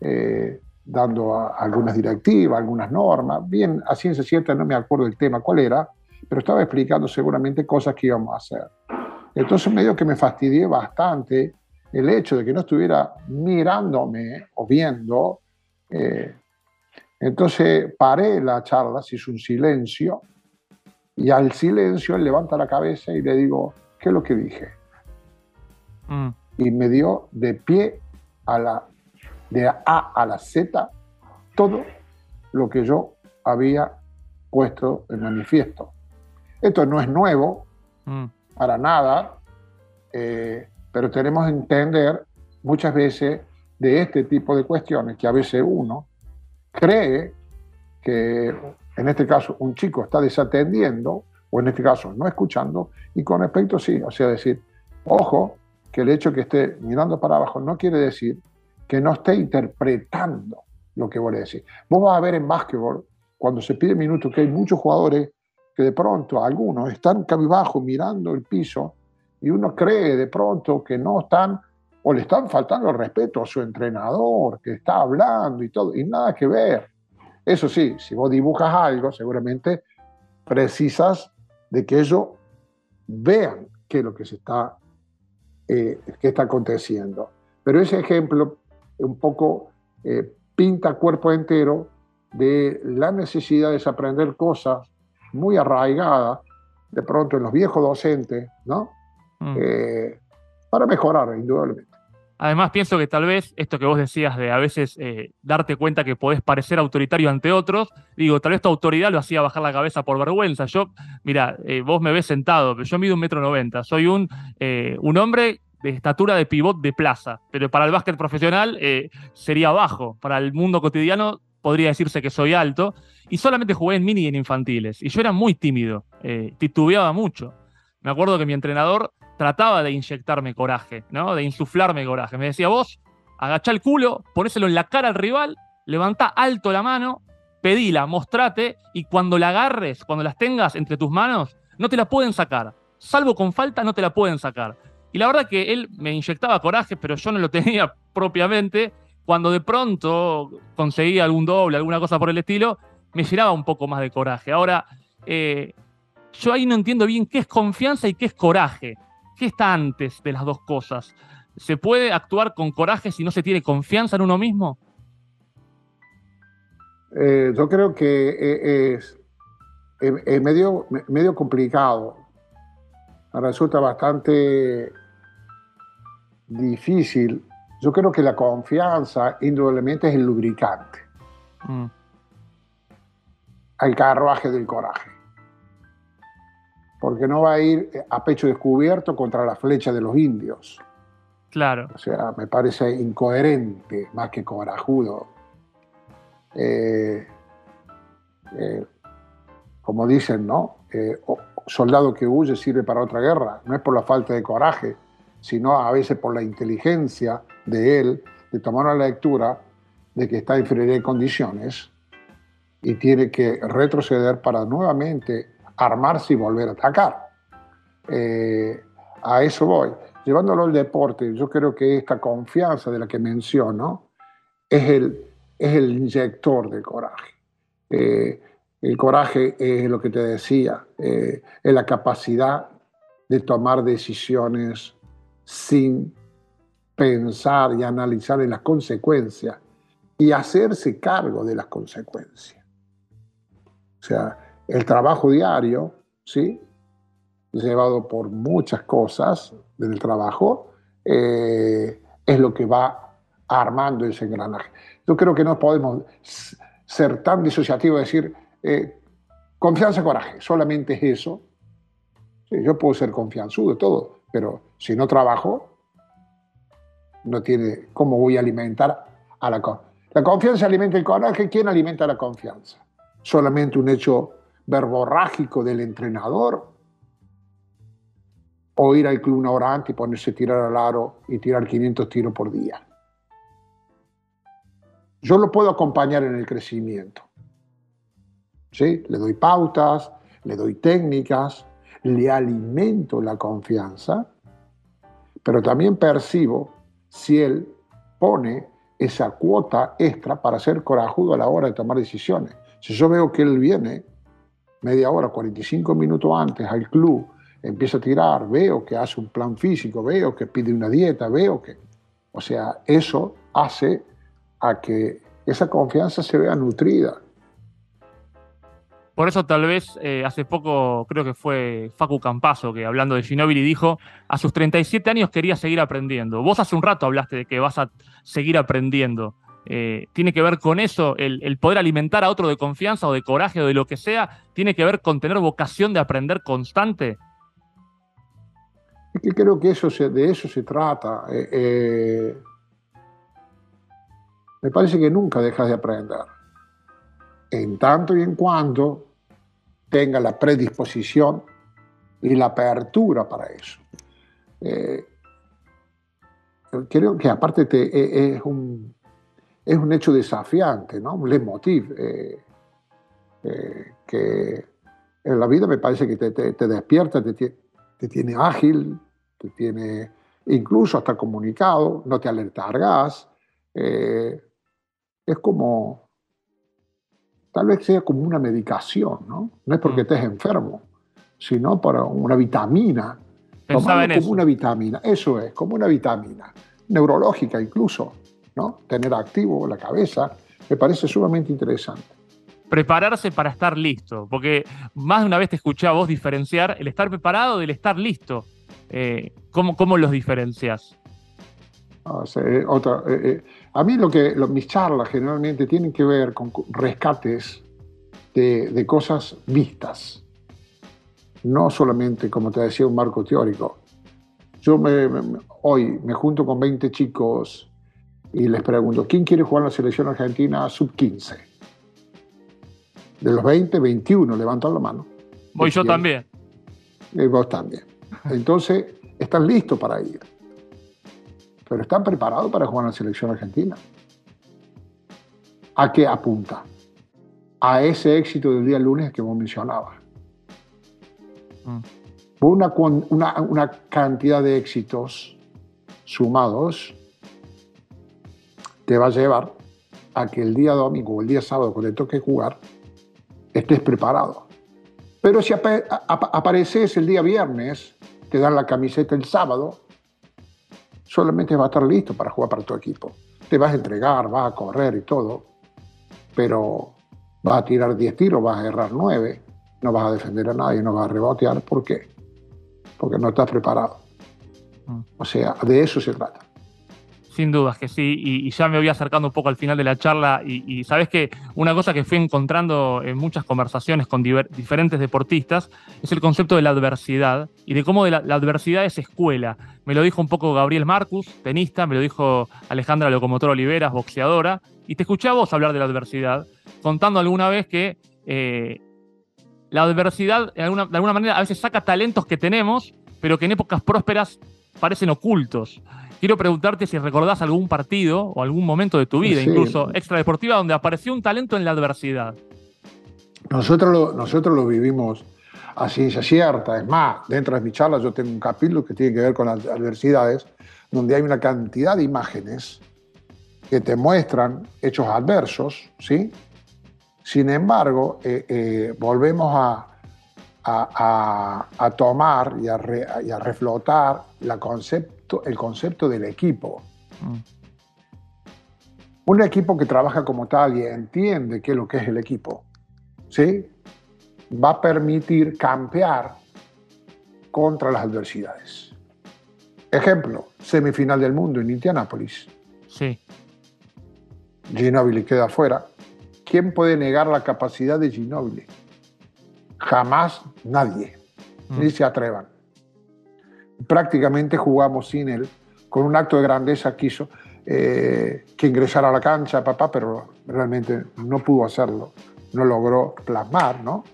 eh, dando algunas directivas, algunas normas. Bien, a ciencia cierta no me acuerdo del tema cuál era, pero estaba explicando seguramente cosas que íbamos a hacer. Entonces medio que me fastidié bastante el hecho de que no estuviera mirándome o viendo eh, entonces paré la charla, se hizo un silencio, y al silencio él levanta la cabeza y le digo, ¿qué es lo que dije? Mm. Y me dio de pie a la, de A a la Z, todo lo que yo había puesto en manifiesto. Esto no es nuevo, mm. para nada, eh, pero tenemos que entender muchas veces de este tipo de cuestiones que a veces uno cree que en este caso un chico está desatendiendo o en este caso no escuchando y con respecto sí, o sea, decir, ojo, que el hecho que esté mirando para abajo no quiere decir que no esté interpretando lo que voy a decir. Vos vas a ver en básquetbol, cuando se pide minutos, que hay muchos jugadores que de pronto, algunos, están cabizbajo mirando el piso y uno cree de pronto que no están o le están faltando el respeto a su entrenador que está hablando y todo, y nada que ver. Eso sí, si vos dibujas algo, seguramente precisas de que ellos vean qué es lo que se está, eh, está aconteciendo. Pero ese ejemplo un poco eh, pinta cuerpo entero de la necesidad de desaprender cosas muy arraigadas, de pronto en los viejos docentes, ¿no? Mm. Eh, para mejorar, indudablemente. Además, pienso que tal vez esto que vos decías de a veces eh, darte cuenta que podés parecer autoritario ante otros, digo, tal vez tu autoridad lo hacía bajar la cabeza por vergüenza. Yo, mira, eh, vos me ves sentado, pero yo mido un metro noventa. Soy un, un hombre de estatura de pivot de plaza, pero para el básquet profesional sería bajo. Para el mundo cotidiano podría decirse que soy alto. Y solamente jugué en mini y en infantiles. Y yo era muy tímido, titubeaba mucho. Me acuerdo que mi entrenador trataba de inyectarme coraje, ¿no? De insuflarme coraje. Me decía, vos, agachá el culo, ponéselo en la cara al rival, levantá alto la mano, pedila, mostrate, y cuando la agarres, cuando las tengas entre tus manos, no te la pueden sacar. Salvo con falta, no te la pueden sacar. Y la verdad que él me inyectaba coraje, pero yo no lo tenía propiamente. Cuando de pronto conseguía algún doble, alguna cosa por el estilo, me llenaba un poco más de coraje. Ahora, eh, yo ahí no entiendo bien qué es confianza y qué es coraje. ¿Qué está antes de las dos cosas? ¿Se puede actuar con coraje si no se tiene confianza en uno mismo? Eh, yo creo que eh, es, es, medio, medio complicado. Resulta bastante difícil. Yo creo que la confianza indudablemente es el lubricante. Mm. Al carruaje del coraje porque no va a ir a pecho descubierto contra la flecha de los indios. Claro. O sea, me parece incoherente más que corajudo. Eh, eh, como dicen, ¿no? Eh, soldado que huye sirve para otra guerra. No es por la falta de coraje, sino a veces por la inteligencia de él de tomar la lectura de que está en inferioridad de condiciones y tiene que retroceder para nuevamente armarse y volver a atacar. Eh, a eso voy. Llevándolo al deporte, yo creo que esta confianza de la que menciono es el, es el inyector del coraje. Eh, el coraje es lo que te decía, eh, es la capacidad de tomar decisiones sin pensar y analizar en las consecuencias y hacerse cargo de las consecuencias. O sea, el trabajo diario, ¿sí? llevado por muchas cosas del trabajo, eh, es lo que va armando ese engranaje. Yo creo que no podemos ser tan disociativos, decir, eh, confianza, coraje, solamente es eso. yo puedo ser confianzudo, todo, pero si no trabajo, no tiene cómo voy a alimentar a la confianza. La confianza alimenta el coraje, ¿quién alimenta la confianza? Solamente un hecho verborrágico del entrenador o ir al club una hora antes y ponerse a tirar al aro y tirar 500 tiros por día. Yo lo puedo acompañar en el crecimiento. ¿Sí? Le doy pautas, le doy técnicas, le alimento la confianza, pero también percibo si él pone esa cuota extra para ser corajudo a la hora de tomar decisiones. Si yo veo que él viene media hora, 45 minutos antes al club, empieza a tirar, veo que hace un plan físico, veo que pide una dieta, veo que... O sea, eso hace a que esa confianza se vea nutrida. Por eso tal vez eh, hace poco, creo que fue Facu Campazo, que hablando de Ginóbili dijo, a sus 37 años quería seguir aprendiendo. Vos hace un rato hablaste de que vas a seguir aprendiendo. Eh, tiene que ver con eso, el, poder alimentar a otro de confianza o de coraje o de lo que sea, tiene que ver con tener vocación de aprender constante. Es que creo que eso de eso se trata. Eh, eh, me parece que nunca dejas de aprender. En tanto y en cuanto tenga la predisposición y la apertura para eso. creo que aparte te, es un es un hecho desafiante, ¿no? un leitmotiv, eh, eh, que en la vida me parece que te, despierta, te, tiene ágil, te tiene incluso hasta comunicado, no te alerta al gas. Eh, es como, tal vez sea como una medicación, ¿no? No es porque mm. estés enfermo, sino para una vitamina. Pensaba en como una vitamina, eso es, como una vitamina, neurológica incluso. Tener activo la cabeza, me parece sumamente interesante. Prepararse para estar listo, porque más de una vez te escuché a vos diferenciar el estar preparado del estar listo. Eh, ¿cómo, los diferencias? Ah, eh, otra, eh, a mí lo que mis charlas generalmente tienen que ver con rescates de, cosas vistas, no solamente, como te decía, un marco teórico. Yo hoy me junto con 20 chicos y les pregunto, ¿quién quiere jugar en la selección argentina sub-15? De los 20, 21 levantan la mano. Voy yo también. Y vos también. Entonces, están listos para ir. Pero están preparados para jugar en la selección argentina. ¿A qué apunta? A ese éxito del día lunes que vos mencionabas. Mm. Una, una, una cantidad de éxitos sumados te va a llevar a que el día domingo o el día sábado, cuando te toque jugar, estés preparado. Pero si apareces el día viernes, te dan la camiseta el sábado, solamente va a estar listo para jugar para tu equipo. Te vas a entregar, vas a correr y todo, pero vas a tirar 10 tiros, vas a errar 9, no vas a defender a nadie, no vas a rebotear. ¿Por qué? Porque no estás preparado. Mm. O sea, de eso se trata. Sin dudas que sí, y, ya me voy acercando un poco al final de la charla y, sabes que una cosa que fui encontrando en muchas conversaciones con diferentes deportistas es el concepto de la adversidad y de cómo la, adversidad es escuela. Me lo dijo un poco Gabriel Marcus, tenista, me lo dijo Alejandra Locomotor Oliveras, boxeadora, y te escuché a vos hablar de la adversidad, contando alguna vez que eh, la adversidad de alguna, de alguna manera a veces saca talentos que tenemos, pero que en épocas prósperas parecen ocultos. Quiero preguntarte si recordás algún partido o algún momento de tu vida, incluso extradeportiva, donde apareció un talento en la adversidad. Nosotros lo, nosotros lo vivimos a ciencia cierta. Es más, dentro de mi charla yo tengo un capítulo que tiene que ver con las adversidades, donde hay una cantidad de imágenes que te muestran hechos adversos, ¿sí? Sin embargo, eh, eh, volvemos a, a, tomar y a, y a reflotar la concepto el concepto del equipo. Mm. Un equipo que trabaja como tal y entiende qué es lo que es el equipo, ¿sí? va a permitir campear contra las adversidades. Ejemplo, semifinal del mundo en Indianápolis. Sí. Ginóbili queda afuera. ¿Quién puede negar la capacidad de Ginóbili? Jamás nadie. Mm. Ni se atrevan prácticamente jugamos sin él, con un acto de grandeza quiso eh, que ingresara a la cancha, papá, pero realmente no pudo hacerlo, no logró plasmar, ¿no?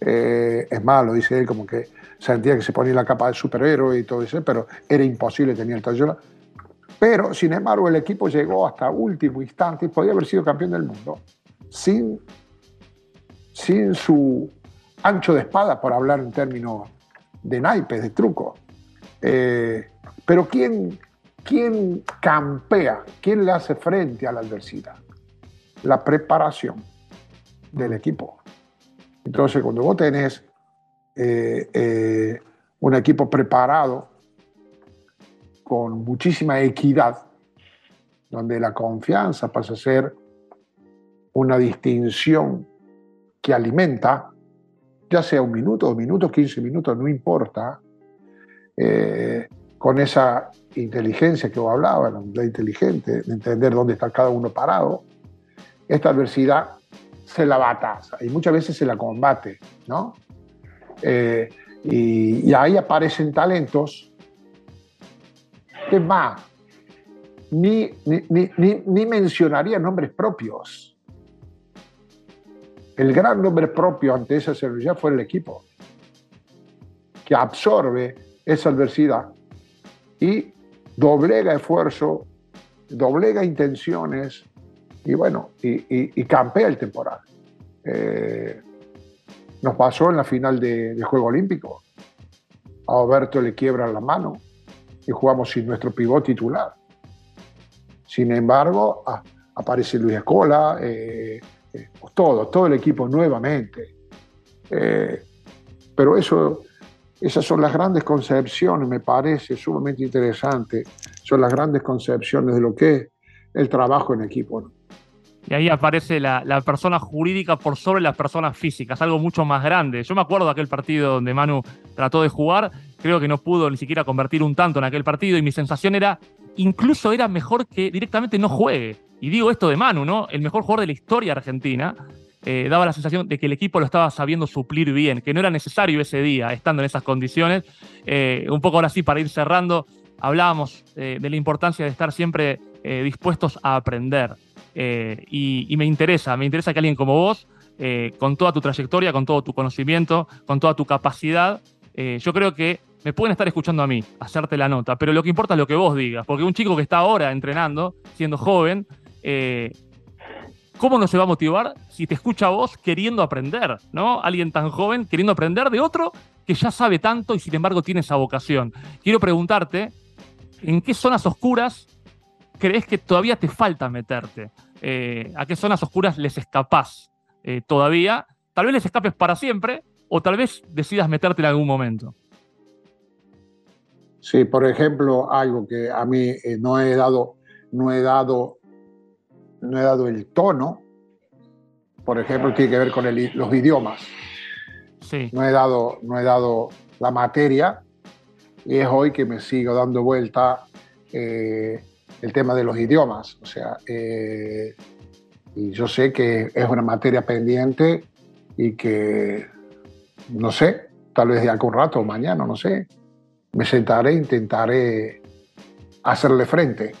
Eh, es malo, dice él, como que sentía que se ponía la capa de superhéroe y todo eso, pero era imposible, tenía el tallo. Pero, sin embargo, el equipo llegó hasta último instante y podía haber sido campeón del mundo sin, sin su ancho de espada, por hablar en términos de naipes, de truco. Eh, pero ¿quién, ¿quién campea? ¿Quién le hace frente a la adversidad? La preparación del equipo. Entonces, cuando vos tenés eh, eh, un equipo preparado, con muchísima equidad, donde la confianza pasa a ser una distinción que alimenta, ya sea un minuto, dos minutos, quince minutos, no importa, eh, con esa inteligencia que vos hablabas, la inteligente, de entender dónde está cada uno parado, esta adversidad se la bataza y muchas veces se la combate, ¿no? Eh, y, ahí aparecen talentos que más, ni, ni, ni, mencionaría nombres propios. El gran nombre propio ante esa adversidad fue el equipo, que absorbe esa adversidad y doblega esfuerzo, doblega intenciones y bueno, y, campea el temporal. Eh, nos pasó en la final de, Juego Olímpico. A Oberto le quiebran la mano y jugamos sin nuestro pivot titular. Sin embargo, aparece Luis Escola, eh, eh, todo, todo el equipo nuevamente. pero eso, esas son las grandes concepciones, me parece sumamente interesante. Son las grandes concepciones de lo que es el trabajo en equipo. Y ahí aparece la, persona jurídica por sobre las personas físicas, algo mucho más grande. Yo me acuerdo de aquel partido donde Manu trató de jugar, creo que no pudo ni siquiera convertir un tanto en aquel partido y mi sensación era, incluso era mejor que directamente no juegue. Y digo esto de Manu, ¿no? El mejor jugador de la historia argentina. Eh, daba la sensación de que el equipo lo estaba sabiendo suplir bien, que no era necesario ese día, estando en esas condiciones. Eh, un poco ahora sí, para ir cerrando, hablábamos eh, de la importancia de estar siempre dispuestos a aprender. Y, me interesa, me interesa que alguien como vos, con toda tu trayectoria, con todo tu conocimiento, con toda tu capacidad, yo creo que me pueden estar escuchando a mí, hacerte la nota, pero lo que importa es lo que vos digas, porque un chico que está ahora entrenando, siendo joven, ¿cómo no se va a motivar si te escucha a vos queriendo aprender, ¿no? Alguien tan joven queriendo aprender de otro que ya sabe tanto y sin embargo tiene esa vocación. Quiero preguntarte, ¿en qué zonas oscuras crees que todavía te falta meterte? Eh, a qué zonas oscuras les escapás eh, todavía. Tal vez les escapes para siempre o tal vez decidas meterte en algún momento. Sí, por ejemplo, algo que a mí eh, no he dado, no he dado, no he dado el tono, por ejemplo, tiene que ver con los idiomas. Sí. No he dado, no he dado la materia y es hoy que me sigo dando vuelta el tema de los idiomas. O sea, eh, y yo sé que es una materia pendiente y que, no sé, tal vez de algún rato mañana, no sé, me sentaré e intentaré hacerle frente.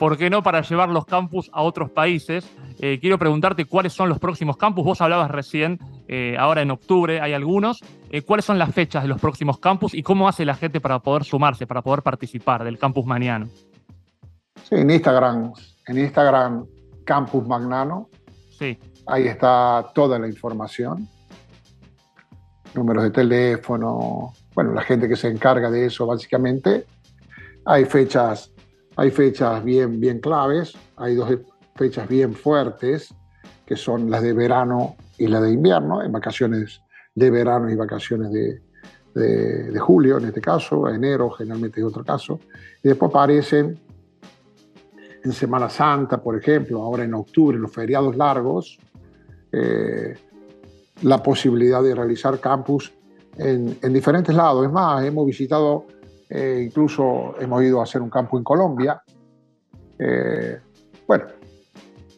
¿Por qué no para llevar los campus a otros países? Eh, quiero preguntarte cuáles son los próximos campus. Vos hablabas recién, eh, ahora en octubre hay algunos. ¿Cuáles son las fechas de los próximos campus y cómo hace la gente para poder sumarse, para poder participar del campus Maniano? Sí, en Instagram, en Instagram Campus Magnano. Sí. Ahí está toda la información. Números de teléfono, bueno, la gente que se encarga de eso básicamente. Hay fechas, hay fechas bien, bien claves, hay dos fechas bien fuertes, que son las de verano y la de invierno, en vacaciones de verano y vacaciones de, de, julio, en este caso, enero generalmente es otro caso. Y después aparecen en Semana Santa, por ejemplo, ahora en octubre, en los feriados largos, eh, la posibilidad de realizar campus en, diferentes lados. Es más, hemos visitado, eh, incluso hemos ido a hacer un campus en Colombia. Eh, bueno,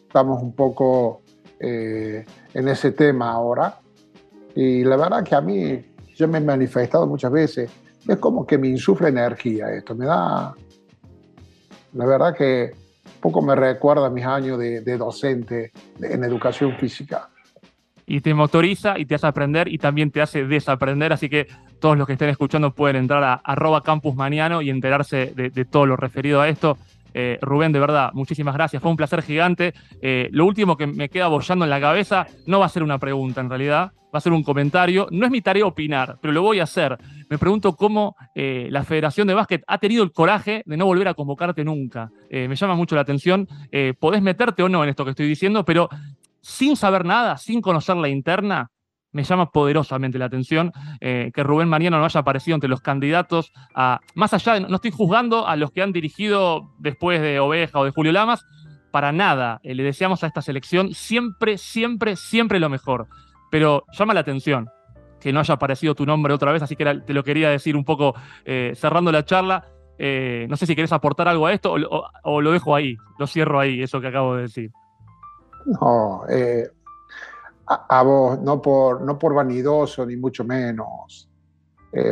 estamos un poco en ese tema ahora. Y la verdad que a mí, yo me he manifestado muchas veces, es como que me insufla energía esto, me da, la verdad que poco me recuerda a mis años de, docente en educación física. Y te motoriza y te hace aprender y también te hace desaprender, así que todos los que estén escuchando pueden entrar a arroba campusmaniano y enterarse de, todo lo referido a esto. Eh, Rubén, de verdad, muchísimas gracias. Fue un placer gigante. Eh, lo último que me queda bollando en la cabeza no va a ser una pregunta en realidad, va a ser un comentario. No es mi tarea opinar, pero lo voy a hacer. Me pregunto cómo eh, la Federación de Básquet ha tenido el coraje de no volver a convocarte nunca. Me llama mucho la atención. Podés meterte o no en esto que estoy diciendo, pero sin saber nada, sin conocer la interna, me llama poderosamente la atención que Rubén Mariano no haya aparecido entre los candidatos a, más allá de, no estoy juzgando a los que han dirigido después de Oveja o de Julio Lamas, para nada. le deseamos a esta selección siempre, siempre, siempre lo mejor pero llama la atención que no haya aparecido tu nombre otra vez, así que te lo quería decir un poco eh, cerrando la charla. Eh, no sé si querés aportar algo a esto o, lo dejo ahí, lo cierro ahí, eso que acabo de decir. No, eh, a, vos, no por, no por vanidoso, ni mucho menos.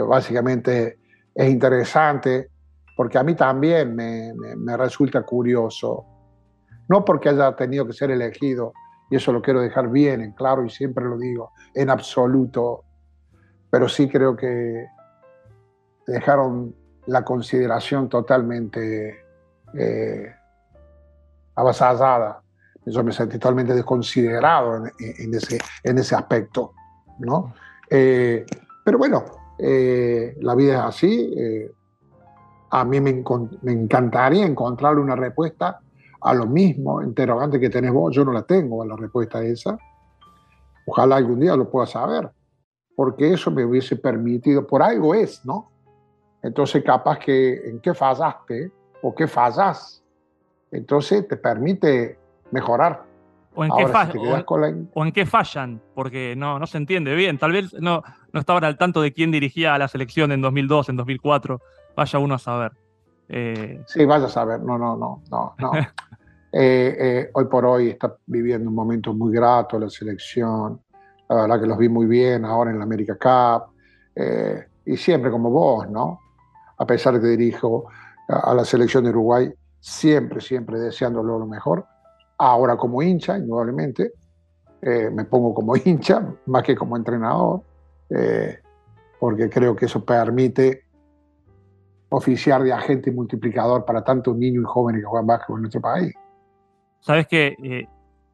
básicamente es interesante porque a mí también me, me resulta curioso. No porque haya tenido que ser elegido, y eso lo quiero dejar bien en claro y siempre lo digo, en absoluto pero sí creo que dejaron la consideración totalmente eh, avasallada. Yo me sentí totalmente desconsiderado en, ese, en ese aspecto. ¿no? Eh, pero bueno, eh, la vida es así. Eh, a mí me, me, encantaría encontrarle una respuesta a lo mismo interrogante que tenés vos. Yo no la tengo a la respuesta esa. Ojalá algún día lo pueda saber porque eso me hubiese permitido, por algo es, ¿no? Entonces, capaz que en qué fallaste o qué fallas, entonces te permite mejorar. O en, qué, o, en, qué, fallan, porque no, no se entiende bien. Tal vez no, no estaban al tanto de quién dirigía a la selección en 2002, en 2004. Vaya uno a saber. Eh, sí, vaya a saber. No, no, no, no. no. Eh, eh, hoy por hoy está viviendo un momento muy grato la selección. La verdad que los vi muy bien ahora en la América Cup. Y siempre como vos, ¿no? A pesar de que dirijo a, la selección de Uruguay, siempre, siempre deseándolo lo mejor. Ahora como hincha, indudablemente, eh, me pongo como hincha más que como entrenador, eh, porque creo que eso permite oficiar de agente multiplicador para tantos niños y jóvenes que juegan básquetbol en nuestro país. Sabes que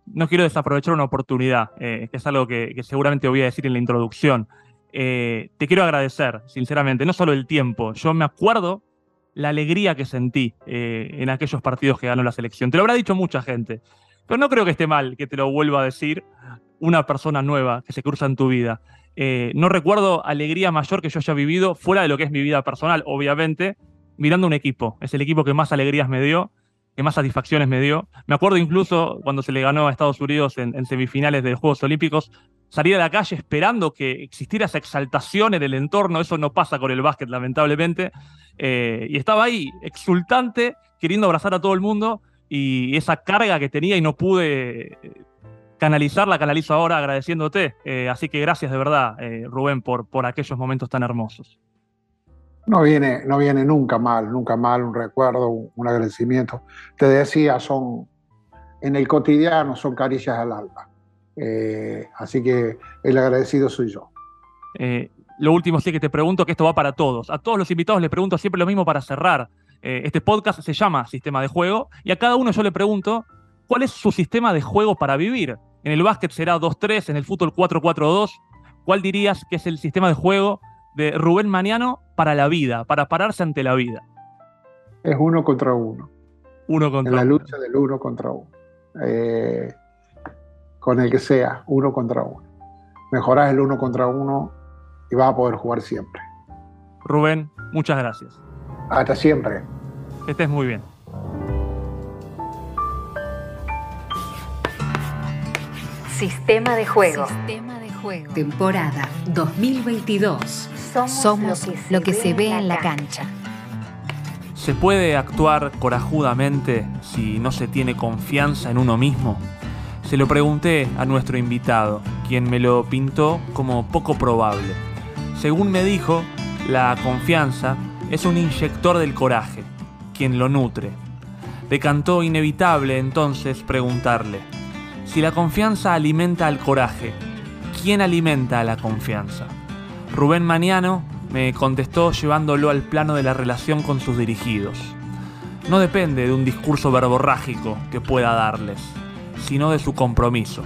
no quiero desaprovechar una oportunidad, eh, que es algo que, seguramente voy a decir en la introducción. Eh, te quiero agradecer, sinceramente, no solo el tiempo, yo me acuerdo la alegría que sentí eh, en aquellos partidos que ganó la selección. Te lo habrá dicho mucha gente, pero no creo que esté mal que te lo vuelva a decir una persona nueva que se cruza en tu vida. no recuerdo alegría mayor que yo haya vivido fuera de lo que es mi vida personal, obviamente, mirando un equipo. Es el equipo que más alegrías me dio que más satisfacciones me dio. Me acuerdo incluso cuando se le ganó a Estados Unidos en, semifinales de Juegos Olímpicos, salir a la calle esperando que existiera esa exaltación en el entorno, eso no pasa con el básquet lamentablemente, eh, y estaba ahí exultante, queriendo abrazar a todo el mundo, y esa carga que tenía y no pude canalizarla, canalizo ahora agradeciéndote. Eh, así que gracias de verdad, eh, Rubén, por, por aquellos momentos tan hermosos no viene, no viene nunca mal, nunca mal un recuerdo, un, agradecimiento. Te decía, son en el cotidiano, son caricias al alma. Eh, así que el agradecido soy yo. Eh, lo último sí que te pregunto, que esto va para todos. A todos los invitados les pregunto siempre lo mismo para cerrar. Eh, este podcast se llama Sistema de Juego y a cada uno yo le pregunto, ¿cuál es su sistema de juego para vivir? En el básquet será 2-3, en el fútbol 4-4-2. ¿Cuál dirías que es el sistema de juego de Rubén Maniano para la vida, para pararse ante la vida? Es uno contra uno. Uno contra en la lucha del uno contra uno. Eh, con el que sea, uno contra uno. Mejorás el uno contra uno y vas a poder jugar siempre. Rubén, muchas gracias. Hasta siempre. Que estés muy bien. Sistema de juego. Sistema de juego. Temporada 2022. Somos, lo que se, ve, en la cancha. ¿Se puede actuar corajudamente si no se tiene confianza en uno mismo? Se lo pregunté a nuestro invitado, quien me lo pintó como poco probable. Según me dijo, la confianza es un inyector del coraje, quien lo nutre. Decantó inevitable entonces preguntarle, si la confianza alimenta al coraje, ¿quién alimenta a la confianza? Rubén Maniano me contestó llevándolo al plano de la relación con sus dirigidos. No depende de un discurso verborrágico que pueda darles, sino de su compromiso.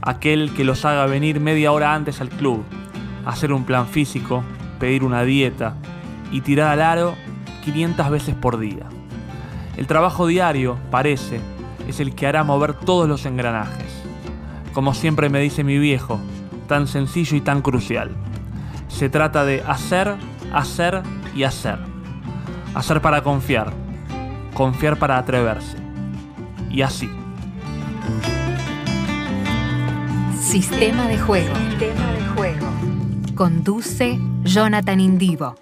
Aquel que los haga venir media hora antes al club, hacer un plan físico, pedir una dieta y tirar al aro 500 veces por día. El trabajo diario, parece, es el que hará mover todos los engranajes. Como siempre me dice mi viejo, tan sencillo y tan crucial. Se trata de hacer, hacer y hacer. Hacer para confiar. Confiar para atreverse. Y así. Sistema de juego. Sistema de juego. Conduce Jonathan Indivo.